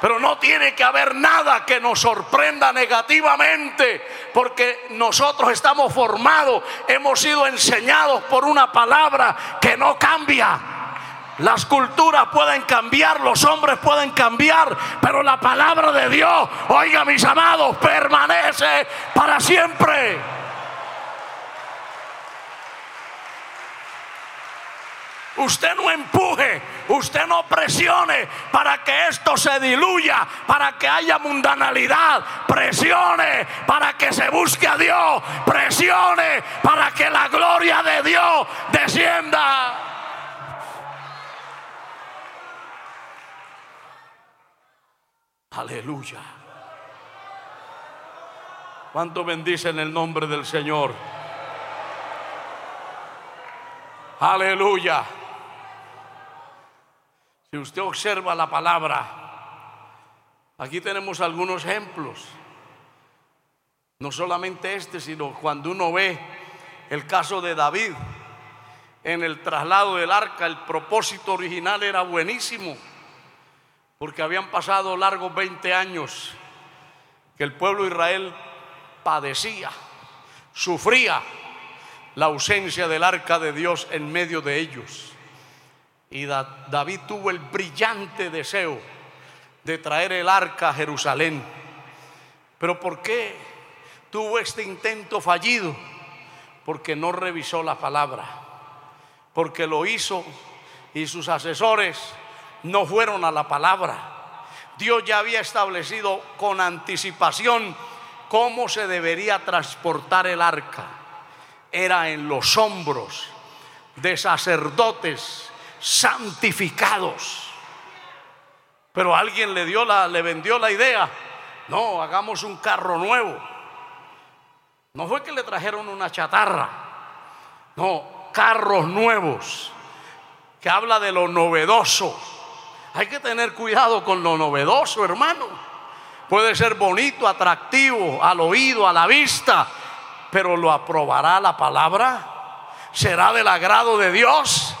Speaker 1: Pero no tiene que haber nada que nos sorprenda negativamente, porque nosotros estamos formados, hemos sido enseñados por una palabra que no cambia. Las culturas pueden cambiar, los hombres pueden cambiar, pero la palabra de Dios, oiga mis amados, permanece para siempre. Usted no empuje, usted no presione para que esto se diluya, para que haya mundanalidad. Presione para que se busque a Dios. Presione para que la gloria de Dios descienda. Aleluya. ¿Cuánto bendicen el nombre del Señor? Aleluya. Si usted observa la palabra, aquí tenemos algunos ejemplos. No solamente este, sino cuando uno ve el caso de David en el traslado del arca, el propósito original era buenísimo, porque habían pasado largos 20 años que el pueblo de Israel padecía, sufría la ausencia del arca de Dios en medio de ellos. Y David tuvo el brillante deseo de traer el arca a Jerusalén. Pero ¿por qué tuvo este intento fallido? Porque no revisó la palabra. Porque lo hizo y sus asesores no fueron a la palabra. Dios ya había establecido con anticipación cómo se debería transportar el arca. Era en los hombros de sacerdotes santificados. Pero alguien le dio la, le vendió la idea. No, hagamos un carro nuevo. No fue que le trajeron una chatarra. No, carros nuevos. Que habla de lo novedoso. Hay que tener cuidado con lo novedoso, hermano. Puede ser bonito, atractivo al oído, a la vista, pero lo aprobará la palabra. ¿Será del agrado de Dios?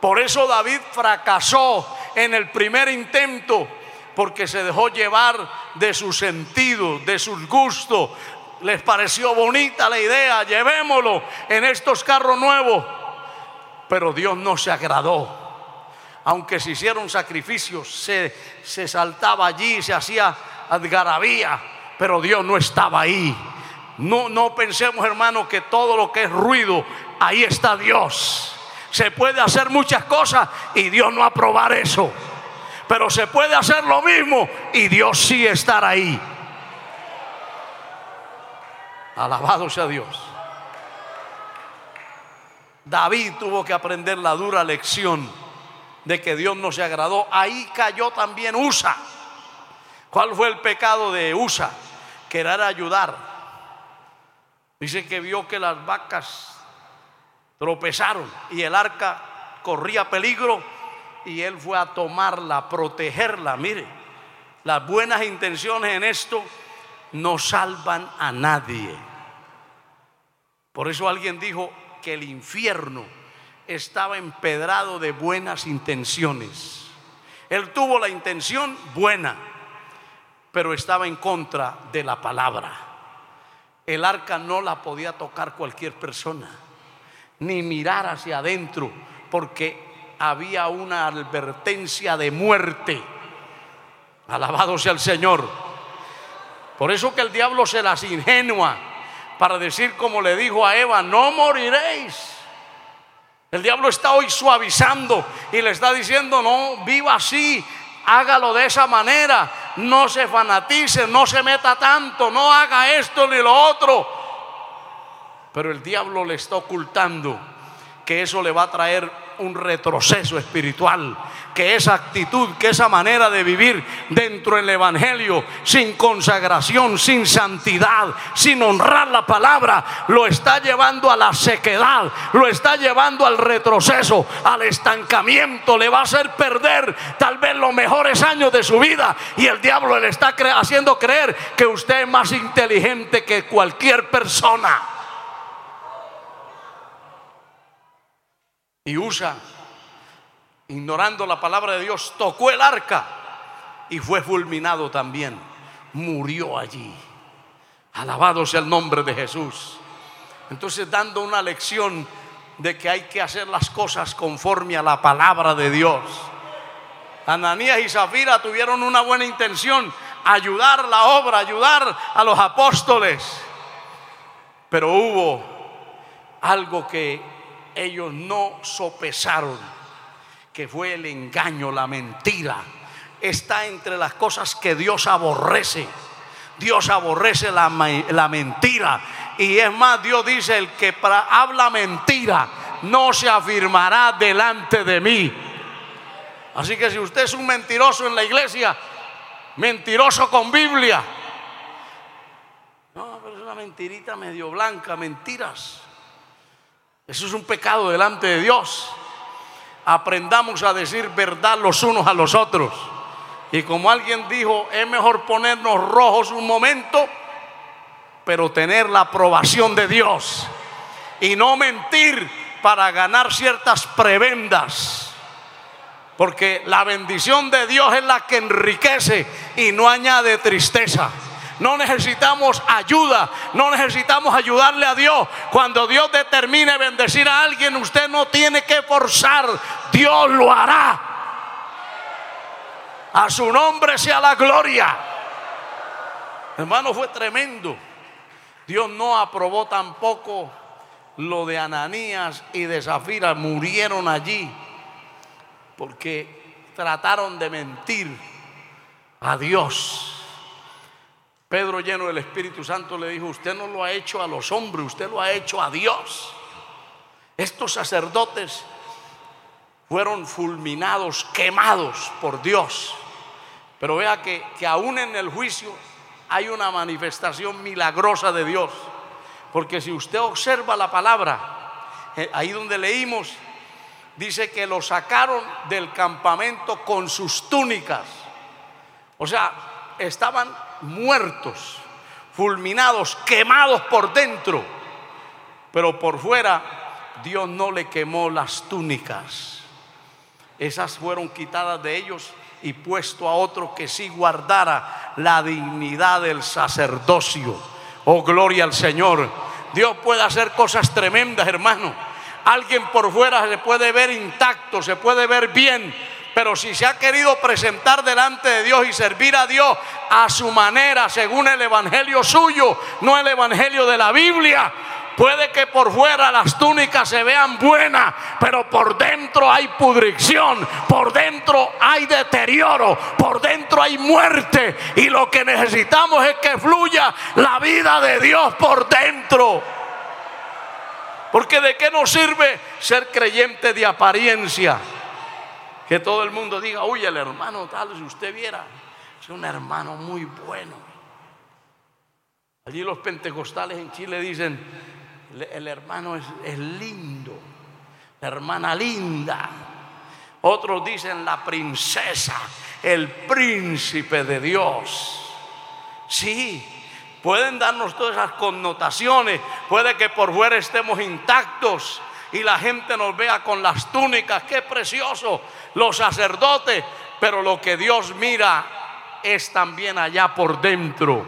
Speaker 1: Por eso David fracasó en el primer intento, porque se dejó llevar de sus sentidos, de sus gustos. Les pareció bonita la idea, llevémoslo en estos carros nuevos. Pero Dios no se agradó. Aunque se hicieron sacrificios, se, se saltaba allí, se hacía algarabía, pero Dios no estaba ahí. No, no pensemos, hermano, que todo lo que es ruido, ahí está Dios. Se puede hacer muchas cosas y Dios no aprobar eso. Pero se puede hacer lo mismo y Dios sí estar ahí. Alabado sea Dios. David tuvo que aprender la dura lección de que Dios no se agradó. Ahí cayó también Usa. ¿Cuál fue el pecado de Usa? Querer ayudar. Dice que vio que las vacas tropezaron y el arca corría peligro y él fue a tomarla, protegerla. Mire, las buenas intenciones en esto no salvan a nadie. Por eso alguien dijo que el infierno estaba empedrado de buenas intenciones. Él tuvo la intención buena, pero estaba en contra de la palabra. El arca no la podía tocar cualquier persona ni mirar hacia adentro, porque había una advertencia de muerte. Alabado sea el Señor. Por eso que el diablo se las ingenua para decir como le dijo a Eva, no moriréis. El diablo está hoy suavizando y le está diciendo, no, viva así, hágalo de esa manera, no se fanatice, no se meta tanto, no haga esto ni lo otro. Pero el diablo le está ocultando que eso le va a traer un retroceso espiritual, que esa actitud, que esa manera de vivir dentro del Evangelio, sin consagración, sin santidad, sin honrar la palabra, lo está llevando a la sequedad, lo está llevando al retroceso, al estancamiento, le va a hacer perder tal vez los mejores años de su vida y el diablo le está haciendo creer que usted es más inteligente que cualquier persona. Y Usa, ignorando la palabra de Dios, tocó el arca y fue fulminado también. Murió allí. Alabado sea el nombre de Jesús. Entonces dando una lección de que hay que hacer las cosas conforme a la palabra de Dios. Ananías y Zafira tuvieron una buena intención, ayudar la obra, ayudar a los apóstoles. Pero hubo algo que ellos no sopesaron, que fue el engaño, la mentira. Está entre las cosas que Dios aborrece. Dios aborrece la, mentira. Y es más, Dios dice, el que habla mentira no se afirmará delante de mí. Así que si usted es un mentiroso en la iglesia, mentiroso con Biblia. No, pero es una mentirita medio blanca, mentiras. Eso es un pecado delante de Dios. Aprendamos a decir verdad los unos a los otros. Y como alguien dijo, es mejor ponernos rojos un momento, pero tener la aprobación de Dios. Y no mentir para ganar ciertas prebendas. Porque la bendición de Dios es la que enriquece y no añade tristeza. No necesitamos ayuda, no necesitamos ayudarle a Dios. Cuando Dios determine bendecir a alguien, usted no tiene que forzar, Dios lo hará. A su nombre sea la gloria. Hermano, fue tremendo. Dios no aprobó tampoco lo de Ananías y de Zafira. Murieron allí porque trataron de mentir a Dios. Pedro lleno del Espíritu Santo le dijo, usted no lo ha hecho a los hombres, usted lo ha hecho a Dios. Estos sacerdotes fueron fulminados, quemados por Dios. Pero vea que, que aún en el juicio hay una manifestación milagrosa de Dios. Porque si usted observa la palabra, eh, ahí donde leímos, dice que lo sacaron del campamento con sus túnicas. O sea, estaban muertos, fulminados, quemados por dentro. Pero por fuera Dios no le quemó las túnicas. Esas fueron quitadas de ellos y puesto a otro que sí guardara la dignidad del sacerdocio. Oh, gloria al Señor. Dios puede hacer cosas tremendas, hermano. Alguien por fuera se puede ver intacto, se puede ver bien, pero si se ha querido presentar delante de Dios y servir a Dios a su manera, según el evangelio suyo, no el evangelio de la Biblia, Puede que por fuera las túnicas se vean buenas, pero por dentro hay pudrición, por dentro hay deterioro, por dentro hay muerte. Y lo que necesitamos es que fluya la vida de Dios por dentro. Porque de qué nos sirve ser creyente de apariencia? Que todo el mundo diga, uy, el hermano tal, si usted viera, es un hermano muy bueno. Allí los pentecostales en Chile dicen, el hermano es, es lindo, la hermana linda. Otros dicen la princesa, el príncipe de Dios. Sí, pueden darnos todas esas connotaciones. Puede que por fuera estemos intactos y la gente nos vea con las túnicas. Qué precioso los sacerdotes, pero lo que Dios mira es también allá por dentro.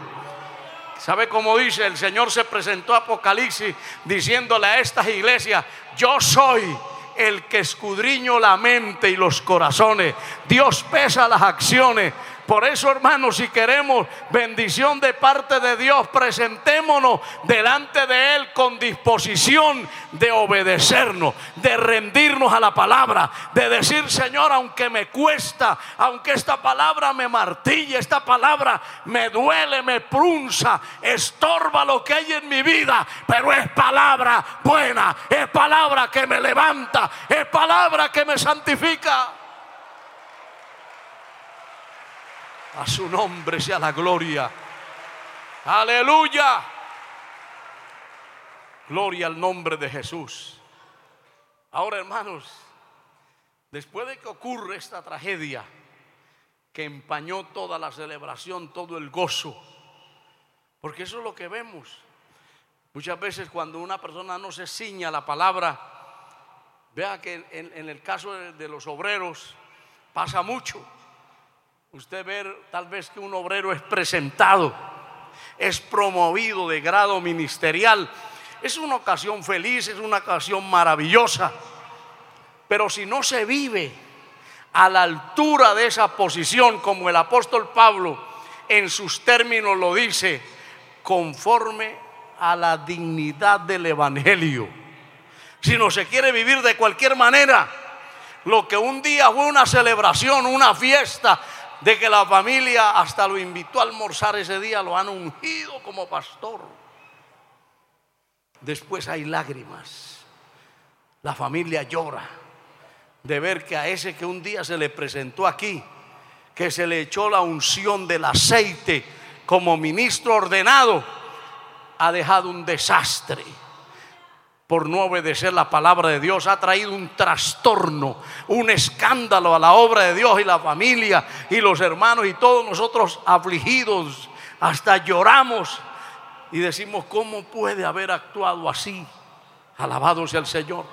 Speaker 1: ¿Sabe cómo dice? El Señor se presentó a Apocalipsis diciéndole a estas iglesias, yo soy el que escudriño la mente y los corazones. Dios pesa las acciones. Por eso, hermanos, si queremos bendición de parte de Dios, presentémonos delante de Él con disposición de obedecernos, de rendirnos a la palabra, de decir, Señor, aunque me cuesta, aunque esta palabra me martilla, esta palabra me duele, me prunza, estorba lo que hay en mi vida, pero es palabra buena, es palabra que me levanta, es palabra que me santifica. A su nombre sea la gloria. Aleluya. Gloria al nombre de Jesús. Ahora, hermanos, después de que ocurre esta tragedia que empañó toda la celebración, todo el gozo, porque eso es lo que vemos. Muchas veces cuando una persona no se ciña la palabra, vea que en, el caso de los obreros pasa mucho usted ver tal vez que un obrero es presentado, es promovido de grado ministerial. Es una ocasión feliz, es una ocasión maravillosa. Pero si no se vive a la altura de esa posición, como el apóstol Pablo en sus términos lo dice, conforme a la dignidad del Evangelio. Si no se quiere vivir de cualquier manera, lo que un día fue una celebración, una fiesta, de que la familia hasta lo invitó a almorzar ese día, lo han ungido como pastor. Después hay lágrimas. La familia llora de ver que a ese que un día se le presentó aquí, que se le echó la unción del aceite como ministro ordenado, ha dejado un desastre por no obedecer la palabra de Dios, ha traído un trastorno, un escándalo a la obra de Dios y la familia y los hermanos y todos nosotros afligidos, hasta lloramos y decimos, ¿cómo puede haber actuado así? Alabado sea el Señor.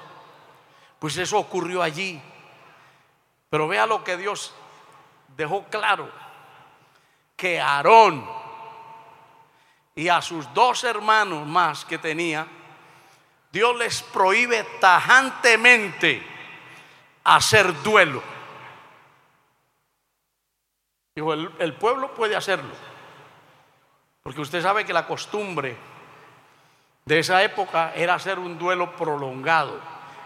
Speaker 1: Pues eso ocurrió allí. Pero vea lo que Dios dejó claro, que Aarón y a sus dos hermanos más que tenía, Dios les prohíbe tajantemente hacer duelo. Dijo, el, el, pueblo puede hacerlo. Porque usted sabe que la costumbre de esa época era hacer un duelo prolongado.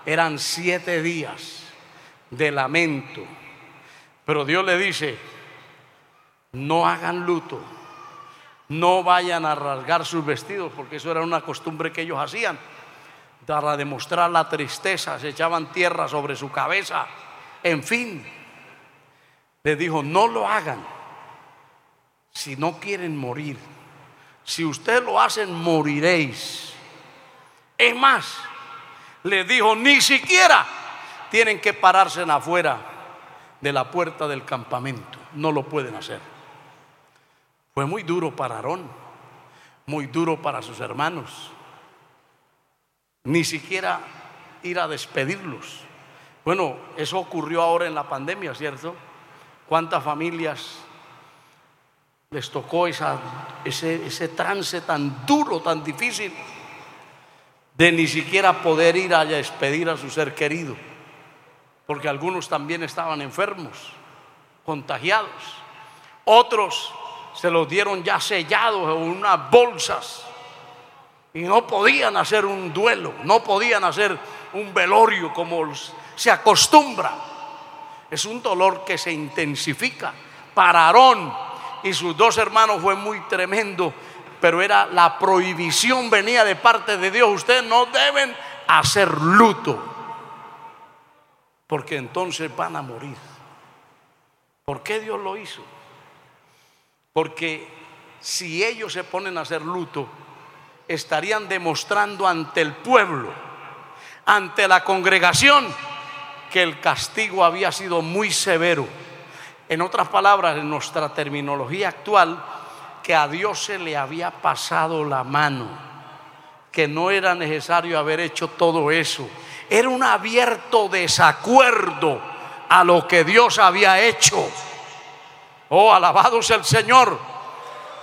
Speaker 1: Eran siete días de lamento. Pero Dios le dice, no hagan luto. No vayan a rasgar sus vestidos, porque eso era una costumbre que ellos hacían para demostrar la tristeza, se echaban tierra sobre su cabeza. En fin, le dijo, no lo hagan si no quieren morir. Si ustedes lo hacen, moriréis. Es más, le dijo, ni siquiera tienen que pararse en afuera de la puerta del campamento. No lo pueden hacer. Fue muy duro para Aarón, muy duro para sus hermanos ni siquiera ir a despedirlos. Bueno, eso ocurrió ahora en la pandemia, ¿cierto? ¿Cuántas familias les tocó ese trance tan duro, tan difícil, de ni siquiera poder ir a despedir a su ser querido? Porque algunos también estaban enfermos, contagiados. Otros se los dieron ya sellados en unas bolsas y no podían hacer un duelo, no podían hacer un velorio como se acostumbra. Es un dolor que se intensifica. Para Aarón y sus dos hermanos fue muy tremendo, pero era la prohibición venía de parte de Dios. Ustedes no deben hacer luto, porque entonces van a morir. ¿Por qué Dios lo hizo? Porque si ellos se ponen a hacer luto, estarían demostrando ante el pueblo, ante la congregación, que el castigo había sido muy severo. En otras palabras, en nuestra terminología actual, que a Dios se le había pasado la mano, que no era necesario haber hecho todo eso. Era un abierto desacuerdo a lo que Dios había hecho. Oh, alabado sea el Señor.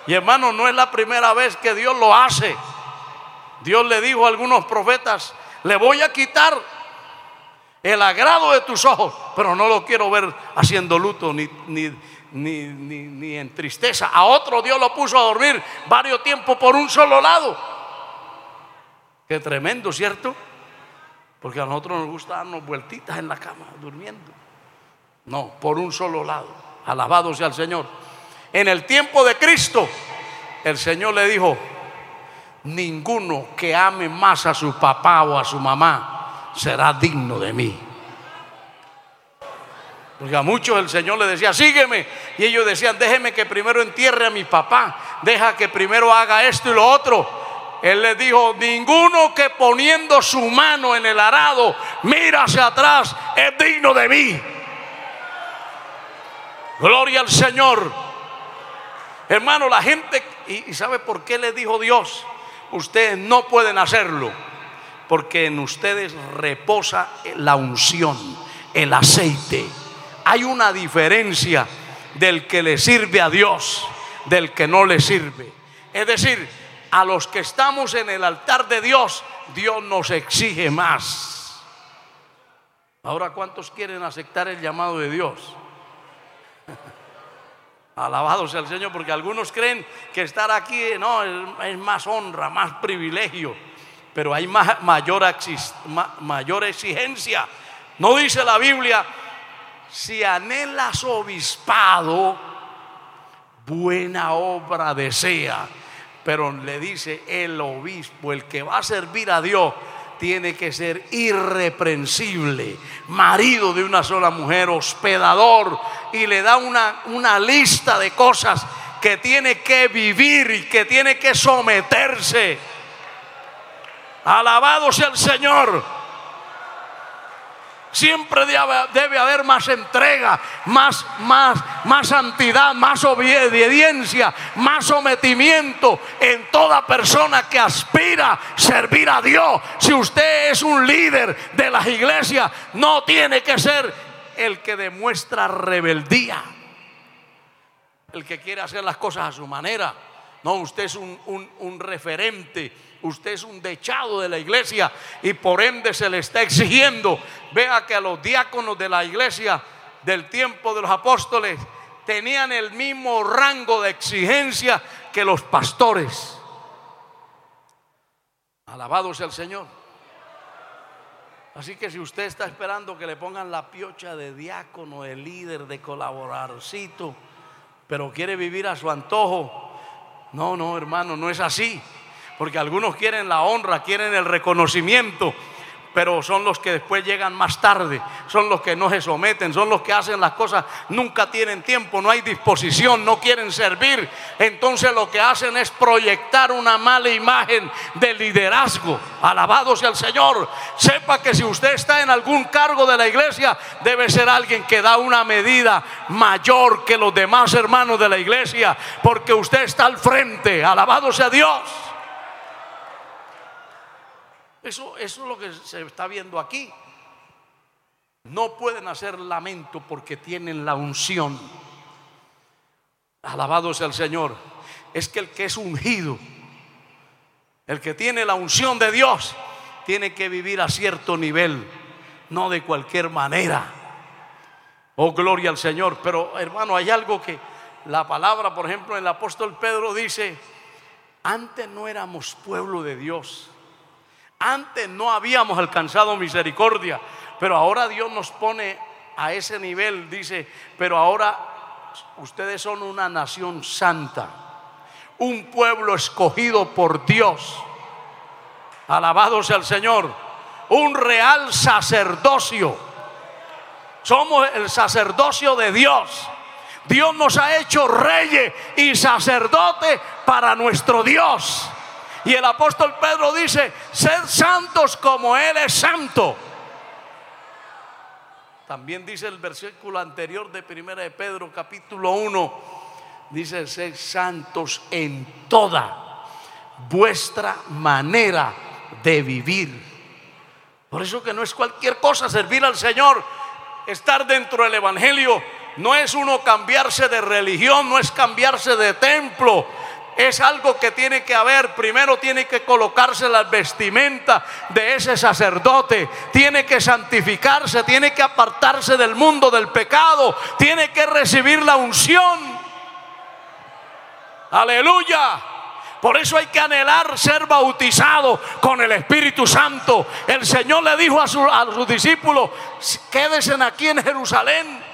Speaker 1: Y hermano, no es la primera vez que Dios lo hace. Dios le dijo a algunos profetas, le voy a quitar el agrado de tus ojos, pero no lo quiero ver haciendo luto ni, ni, ni, ni en tristeza. A otro Dios lo puso a dormir varios tiempos por un solo lado. Qué tremendo, ¿cierto? Porque a nosotros nos gusta darnos vueltitas en la cama, durmiendo. No, por un solo lado. Alabado sea el Señor. En el tiempo de Cristo, el Señor le dijo, ninguno que ame más a su papá o a su mamá será digno de mí. Porque a muchos el Señor le decía, sígueme. Y ellos decían, déjeme que primero entierre a mi papá. Deja que primero haga esto y lo otro. Él les dijo, ninguno que poniendo su mano en el arado mira hacia atrás es digno de mí. Gloria al Señor. Hermano, la gente, y, sabe por qué le dijo Dios, ustedes no pueden hacerlo, porque en ustedes reposa la unción, el aceite. Hay una diferencia del que le sirve a Dios, del que no le sirve. Es decir, a los que estamos en el altar de Dios, Dios nos exige más. Ahora, ¿cuántos quieren aceptar el llamado de Dios? Alabado sea el Señor, porque algunos creen que estar aquí no es, más honra, más privilegio, pero hay mayor, mayor exigencia. No dice la Biblia, si anhelas obispado, buena obra desea pero le dice el obispo, el que va a servir a Dios, tiene que ser irreprensible, marido de una sola mujer, hospedador, y le da una, una lista de cosas que tiene que vivir y que tiene que someterse. Alabado sea el Señor. Siempre debe haber más entrega, más, más, más santidad, más obediencia, más sometimiento en toda persona que aspira a servir a Dios. Si usted es un líder de las iglesias, no tiene que ser el que demuestra rebeldía, el que quiere hacer las cosas a su manera. No, usted es un, un referente usted es un dechado de la iglesia y por ende se le está exigiendo. Vea que a los diáconos de la iglesia del tiempo de los apóstoles tenían el mismo rango de exigencia que los pastores. Alabado sea el Señor. Así que si usted está esperando que le pongan la piocha de diácono, de líder, de colaborarcito, pero quiere vivir a su antojo, no, no, hermano, no es así. Porque algunos quieren la honra, quieren el reconocimiento, pero son los que después llegan más tarde, son los que no se someten, son los que hacen las cosas, nunca tienen tiempo, no hay disposición, no quieren servir. Entonces lo que hacen es proyectar una mala imagen de liderazgo. Alabado sea el Señor. Sepa que si usted está en algún cargo de la iglesia, debe ser alguien que da una medida mayor que los demás hermanos de la iglesia, porque usted está al frente. Alabado sea Dios. Eso, es lo que se está viendo aquí. No pueden hacer lamento porque tienen la unción. Alabado sea el Señor. Es que el que es ungido, el que tiene la unción de Dios, tiene que vivir a cierto nivel, no de cualquier manera. Oh, gloria al Señor. Pero hermano, hay algo que la palabra, por ejemplo, el apóstol Pedro dice, antes no éramos pueblo de Dios antes no habíamos alcanzado misericordia, pero ahora Dios nos pone a ese nivel, dice, pero ahora ustedes son una nación santa, un pueblo escogido por Dios. Alabado sea el Señor, un real sacerdocio. Somos el sacerdocio de Dios. Dios nos ha hecho reyes y sacerdote para nuestro Dios. Y el apóstol Pedro dice, sed santos como Él es santo. También dice el versículo anterior de Primera de Pedro capítulo 1, dice, sed santos en toda vuestra manera de vivir. Por eso que no es cualquier cosa servir al Señor, estar dentro del Evangelio. No es uno cambiarse de religión, no es cambiarse de templo, es algo que tiene que haber. Primero tiene que colocarse la vestimenta de ese sacerdote, tiene que santificarse, tiene que apartarse del mundo del pecado, tiene que recibir la unción. Aleluya. Por eso hay que anhelar ser bautizado con el Espíritu Santo. El Señor le dijo a, sus discípulos, quédense aquí en Jerusalén.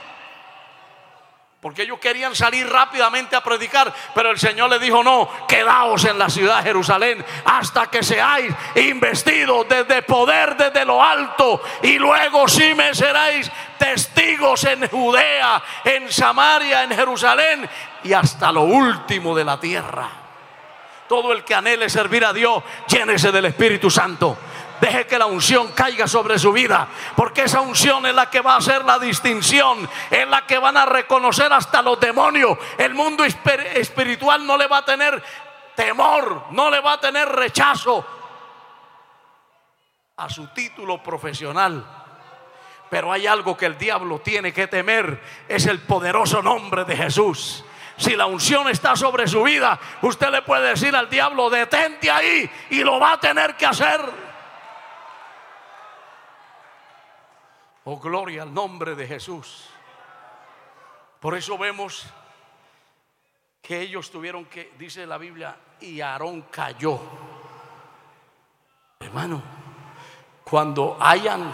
Speaker 1: Porque ellos querían salir rápidamente a predicar, pero el Señor le dijo, no, quedaos en la ciudad de Jerusalén hasta que seáis investidos desde poder, desde lo alto, y luego sí me seréis testigos en Judea, en Samaria, en Jerusalén y hasta lo último de la tierra. Todo el que anhele servir a Dios, llénese del Espíritu Santo. Deje que la unción caiga sobre su vida, porque esa unción es la que va a hacer la distinción, es la que van a reconocer hasta los demonios. El mundo espiritual no le va a tener temor, no le va a tener rechazo a su título profesional. Pero hay algo que el diablo tiene que temer, es el poderoso nombre de Jesús. Si la unción está sobre su vida, usted le puede decir al diablo, detente ahí y lo va a tener que hacer. Oh, gloria al nombre de Jesús. Por eso vemos que ellos tuvieron que, dice la Biblia, y Aarón cayó. Hermano, cuando hayan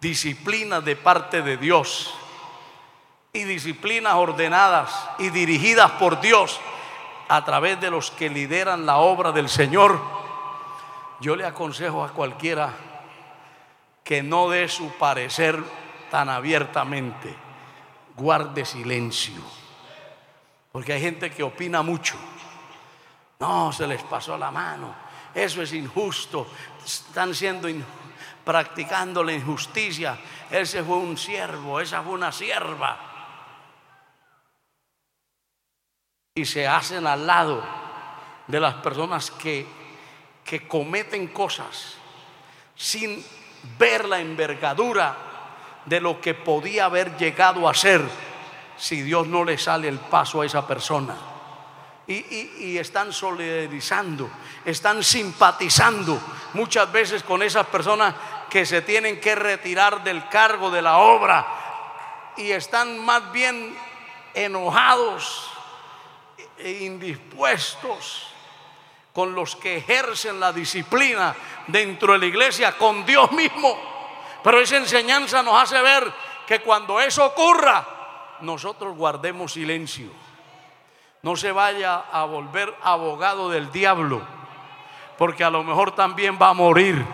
Speaker 1: disciplina de parte de Dios, y disciplinas ordenadas y dirigidas por Dios a través de los que lideran la obra del Señor, yo le aconsejo a cualquiera que no dé su parecer tan abiertamente, guarde silencio, porque hay gente que opina mucho. No, se les pasó la mano, eso es injusto, están siendo practicando la injusticia. Ese fue un siervo, esa fue una sierva. y se hacen al lado de las personas que, que cometen cosas sin ver la envergadura de lo que podía haber llegado a ser si Dios no le sale el paso a esa persona. Y, y, están solidarizando, están simpatizando muchas veces con esas personas que se tienen que retirar del cargo de la obra y están más bien enojados e indispuestos con los que ejercen la disciplina dentro de la iglesia, con Dios mismo. Pero esa enseñanza nos hace ver que cuando eso ocurra, nosotros guardemos silencio. No se vaya a volver abogado del diablo, porque a lo mejor también va a morir.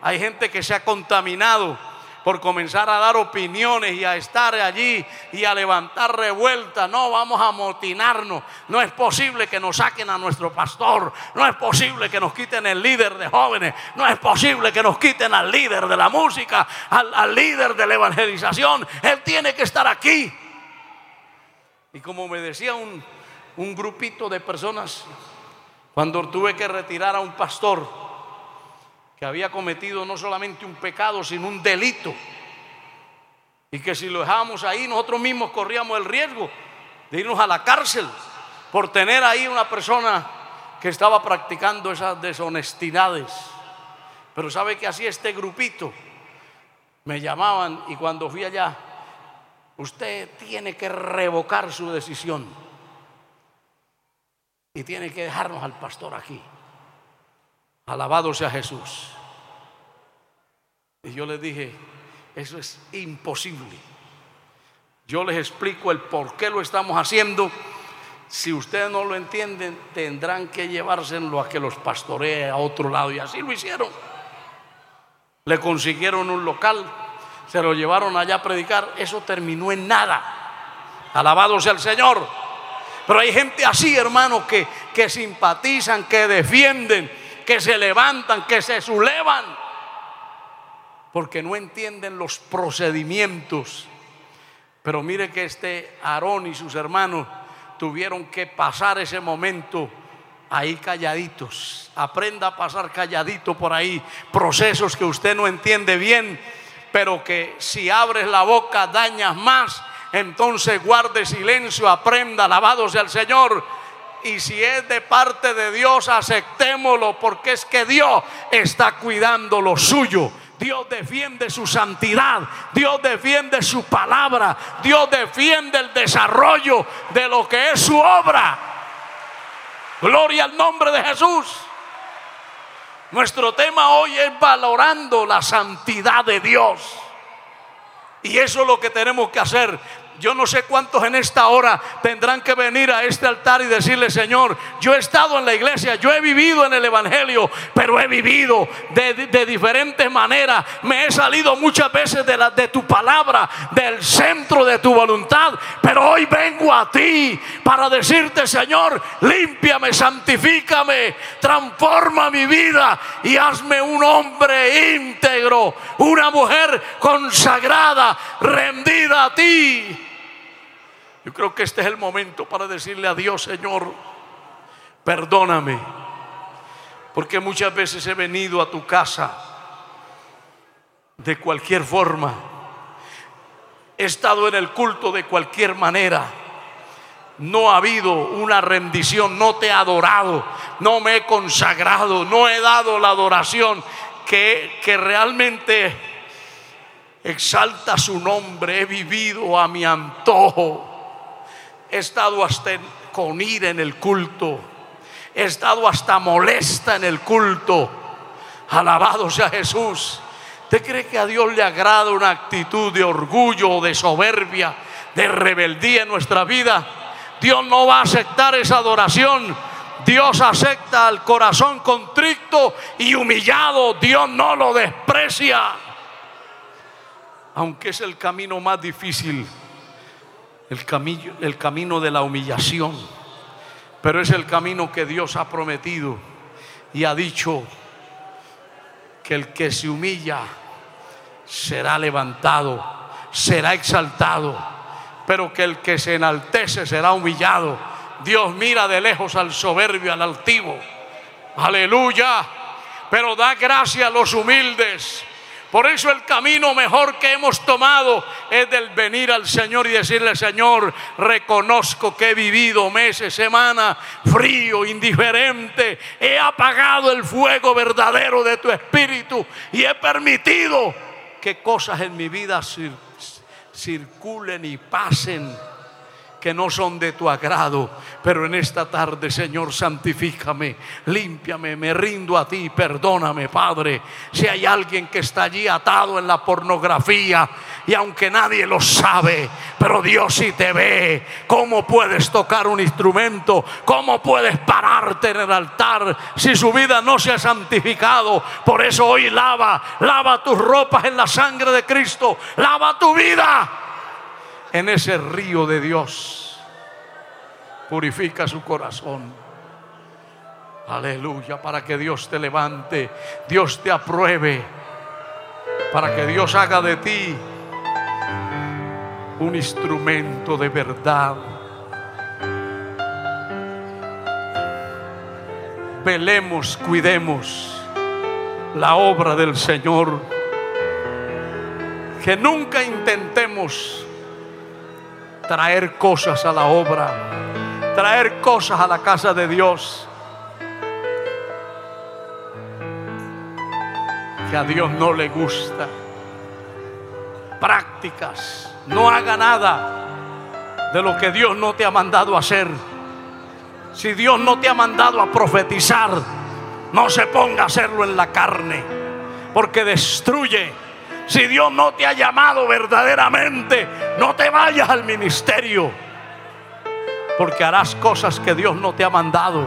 Speaker 1: Hay gente que se ha contaminado por comenzar a dar opiniones y a estar allí y a levantar revuelta. No, vamos a motinarnos. No es posible que nos saquen a nuestro pastor. No es posible que nos quiten el líder de jóvenes. No es posible que nos quiten al líder de la música, al, líder de la evangelización. Él tiene que estar aquí. Y como me decía un, un grupito de personas, cuando tuve que retirar a un pastor, que había cometido no solamente un pecado, sino un delito. Y que si lo dejábamos ahí, nosotros mismos corríamos el riesgo de irnos a la cárcel por tener ahí una persona que estaba practicando esas deshonestidades. Pero sabe que así este grupito me llamaban y cuando fui allá, usted tiene que revocar su decisión y tiene que dejarnos al pastor aquí. Alabado sea Jesús. Y yo les dije, eso es imposible. Yo les explico el por qué lo estamos haciendo. Si ustedes no lo entienden, tendrán que llevárselo a que los pastoree a otro lado. Y así lo hicieron. Le consiguieron un local, se lo llevaron allá a predicar. Eso terminó en nada. Alabado sea el Señor. Pero hay gente así, hermano, que, que simpatizan, que defienden que se levantan, que se sublevan, porque no entienden los procedimientos. Pero mire que este Aarón y sus hermanos tuvieron que pasar ese momento ahí calladitos. Aprenda a pasar calladito por ahí. Procesos que usted no entiende bien, pero que si abres la boca dañas más. Entonces guarde silencio, aprenda, alabado sea el Señor y si es de parte de Dios, aceptémoslo porque es que Dios está cuidando lo suyo. Dios defiende su santidad, Dios defiende su palabra, Dios defiende el desarrollo de lo que es su obra. Gloria al nombre de Jesús. Nuestro tema hoy es valorando la santidad de Dios. Y eso es lo que tenemos que hacer. Yo no sé cuántos en esta hora tendrán que venir a este altar y decirle, Señor, yo he estado en la iglesia, yo he vivido en el Evangelio, pero he vivido de, diferentes maneras. Me he salido muchas veces de, tu palabra, del centro de tu voluntad, pero hoy vengo a ti para decirte, Señor, límpiame, santifícame, transforma mi vida y hazme un hombre íntegro, una mujer consagrada, rendida a ti. Yo creo que este es el momento para decirle a Dios, Señor, perdóname, porque muchas veces he venido a tu casa de cualquier forma, he estado en el culto de cualquier manera. No ha habido una rendición, no te he adorado, no me he consagrado, no he dado la adoración que, que realmente exalta su nombre. He vivido a mi antojo. He estado hasta con ira en el culto. He estado hasta molesta en el culto. Alabado sea Jesús. ¿Usted cree que a Dios le agrada una actitud de orgullo, de soberbia, de rebeldía en nuestra vida? Dios no va a aceptar esa adoración. Dios acepta al corazón contrito y humillado. Dios no lo desprecia. Aunque es el camino más difícil el camino, el camino de la humillación, pero es el camino que Dios ha prometido y ha dicho que el que se humilla será levantado, será exaltado, pero que el que se enaltece será humillado. Dios mira de lejos al soberbio, al altivo. Aleluya. Pero da gracia a los humildes. Por eso el camino mejor que hemos tomado es del venir al Señor y decirle, Señor, reconozco que he vivido meses, semanas, frío, indiferente. He apagado el fuego verdadero de tu espíritu y he permitido que cosas en mi vida circulen y pasen que no son de tu agrado. Pero en esta tarde, Señor, santifícame, límpiame, me rindo a ti, perdóname, Padre. Si hay alguien que está allí atado en la pornografía y aunque nadie lo sabe, pero Dios sí te ve, ¿cómo puedes tocar un instrumento? ¿Cómo puedes pararte en el altar si su vida no se ha santificado? Por eso hoy lava, lava tus ropas en la sangre de Cristo, lava tu vida en ese río de Dios. Purifica su corazón. Aleluya, para que Dios te levante, Dios te apruebe, para que Dios haga de ti un instrumento de verdad. Velemos, cuidemos la obra del Señor. Que nunca intentemos traer cosas a la obra, traer cosas a la casa de Dios. Que a Dios no le gusta. Prácticas. No haga nada de lo que Dios no te ha mandado a hacer. Si Dios no te ha mandado a profetizar, no se ponga a hacerlo en la carne, porque destruye si Dios no te ha llamado verdaderamente, no te vayas al ministerio. Porque harás cosas que Dios no te ha mandado.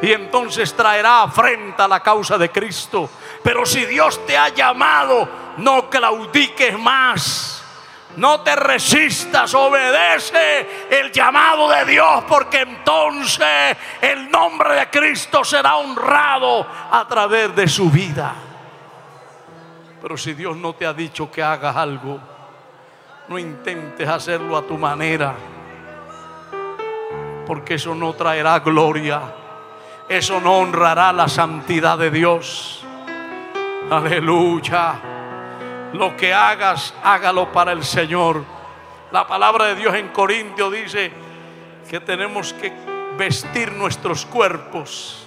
Speaker 1: Y entonces traerá afrenta la causa de Cristo. Pero si Dios te ha llamado, no claudiques más. No te resistas, obedece el llamado de Dios, porque entonces el nombre de Cristo será honrado a través de su vida. Pero si Dios no te ha dicho que hagas algo, no intentes hacerlo a tu manera. Porque eso no traerá gloria. Eso no honrará la santidad de Dios. Aleluya. Lo que hagas, hágalo para el Señor. La palabra de Dios en Corintio dice que tenemos que vestir nuestros cuerpos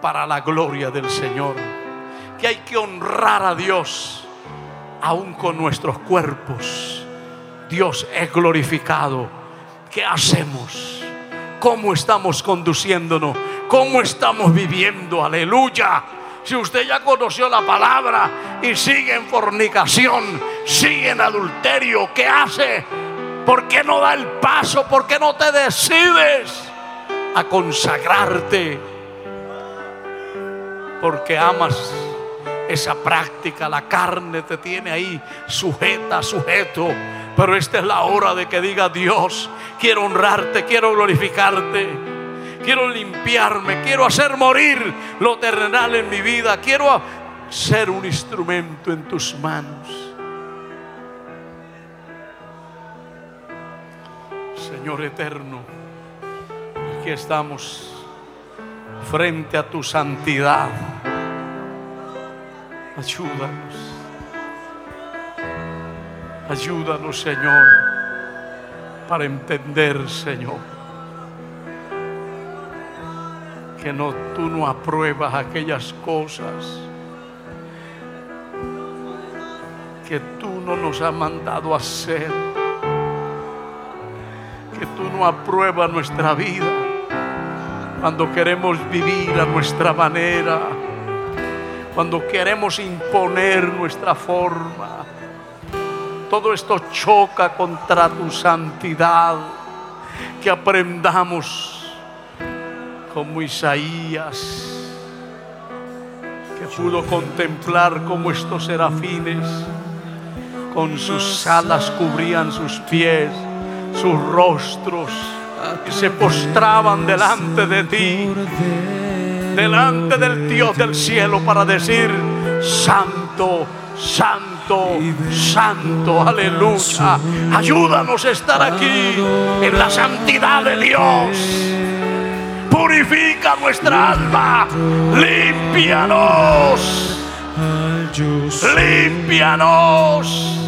Speaker 1: para la gloria del Señor. Que hay que honrar a Dios aún con nuestros cuerpos. Dios es glorificado. ¿Qué hacemos? ¿Cómo estamos conduciéndonos? ¿Cómo estamos viviendo? Aleluya. Si usted ya conoció la palabra y sigue en fornicación, sigue en adulterio, ¿qué hace? ¿Por qué no da el paso? ¿Por qué no te decides a consagrarte? Porque amas esa práctica, la carne te tiene ahí sujeta, sujeto. Pero esta es la hora de que diga Dios, quiero honrarte, quiero glorificarte quiero limpiarme, quiero hacer morir lo terrenal en mi vida, quiero ser un instrumento en tus manos. Señor eterno, aquí estamos frente a tu santidad. Ayúdanos. Ayúdanos, Señor, para entender, Señor que no, tú no apruebas aquellas cosas que tú no nos has mandado hacer, que tú no apruebas nuestra vida cuando queremos vivir a nuestra manera, cuando queremos imponer nuestra forma. Todo esto choca contra tu santidad, que aprendamos como Isaías, que pudo contemplar como estos serafines con sus alas cubrían sus pies, sus rostros, y se postraban delante de ti, delante del Dios del cielo para decir, Santo, Santo, Santo, aleluya. Ayúdanos a estar aquí en la santidad de Dios. Purifica nuestra alma, limpianos, limpianos,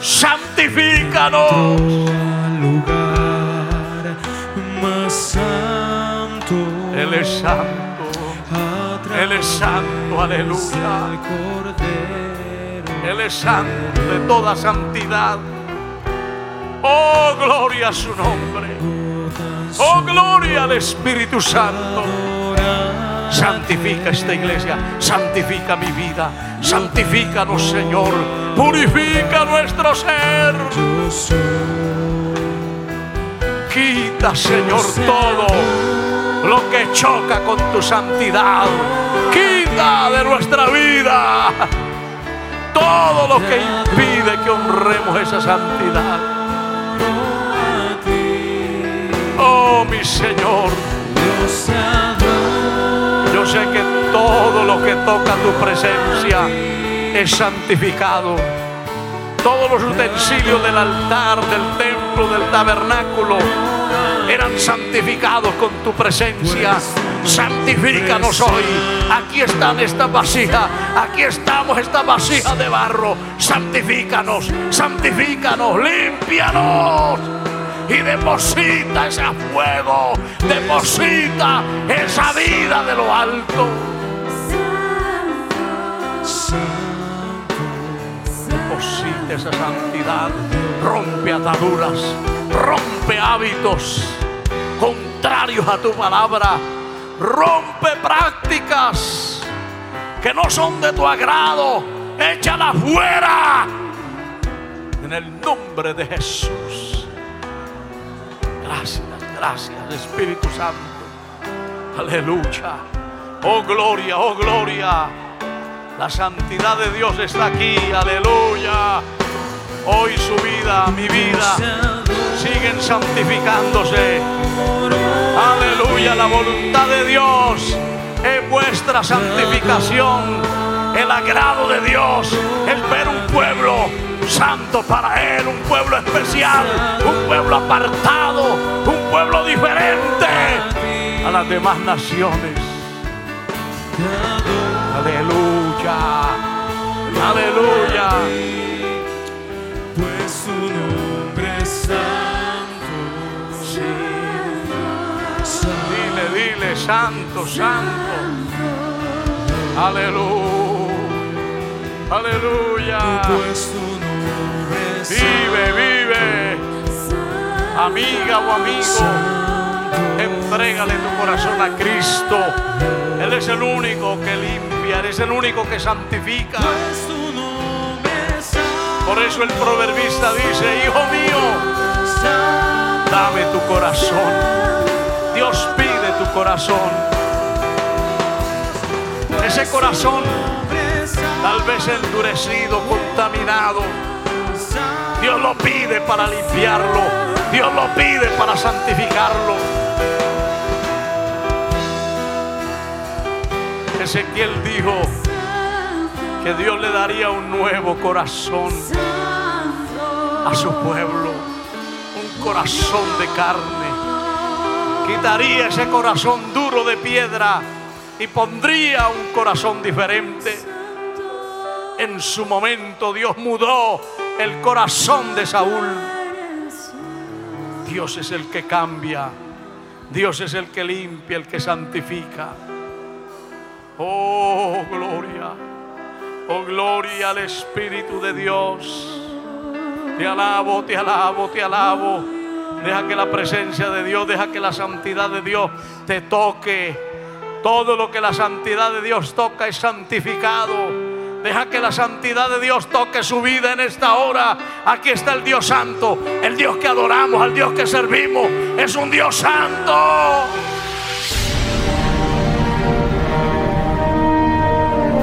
Speaker 1: santifícanos. Es santo, Él es santo, aleluya. Él es santo de toda santidad. Oh, gloria a su nombre. Oh, gloria al Espíritu Santo. Santifica esta iglesia, santifica mi vida, santifícanos Señor, purifica nuestro ser. Quita Señor todo lo que choca con tu santidad. Quita de nuestra vida todo lo que impide que honremos esa santidad. Oh, mi Señor. Yo sé que todo lo que toca tu presencia es santificado. Todos los utensilios del altar, del templo, del tabernáculo eran santificados con tu presencia. Santifícanos hoy. Aquí están esta vasija. Aquí estamos esta vasija de barro. Santifícanos, santifícanos, límpianos y deposita ese fuego, deposita esa vida de lo alto. Deposita esa santidad, rompe ataduras, rompe hábitos contrarios a tu palabra, rompe prácticas que no son de tu agrado, échala fuera en el nombre de Jesús. Gracias, gracias, Espíritu Santo. Aleluya. Oh gloria, oh gloria. La santidad de Dios está aquí. Aleluya. Hoy su vida, mi vida, siguen santificándose. Aleluya. La voluntad de Dios es vuestra santificación. El agrado de Dios es ver un pueblo santo para Él, un pueblo especial, un pueblo apartado, un pueblo diferente a las demás naciones. Aleluya, aleluya.
Speaker 2: Pues nombre es santo.
Speaker 1: Sí, nombre santo, santo. Aleluya. Aleluya.
Speaker 2: Pues tu nombre
Speaker 1: Vive, vive. Amiga o amigo, entrégale tu corazón a Cristo. Él es el único que limpia, Él es el único que santifica.
Speaker 2: Pues
Speaker 1: Por eso el proverbista dice, hijo mío, dame tu corazón. Dios pide tu corazón. Ese corazón tal vez endurecido, contaminado. Dios lo pide para limpiarlo. Dios lo pide para santificarlo. Ezequiel dijo que Dios le daría un nuevo corazón a su pueblo. Un corazón de carne. Quitaría ese corazón duro de piedra y pondría un corazón diferente. En su momento Dios mudó el corazón de Saúl. Dios es el que cambia. Dios es el que limpia, el que santifica. Oh, gloria. Oh, gloria al Espíritu de Dios. Te alabo, te alabo, te alabo. Deja que la presencia de Dios, deja que la santidad de Dios te toque. Todo lo que la santidad de Dios toca es santificado. Deja que la santidad de Dios toque su vida en esta hora. Aquí está el Dios santo, el Dios que adoramos, el Dios que servimos. Es un Dios santo.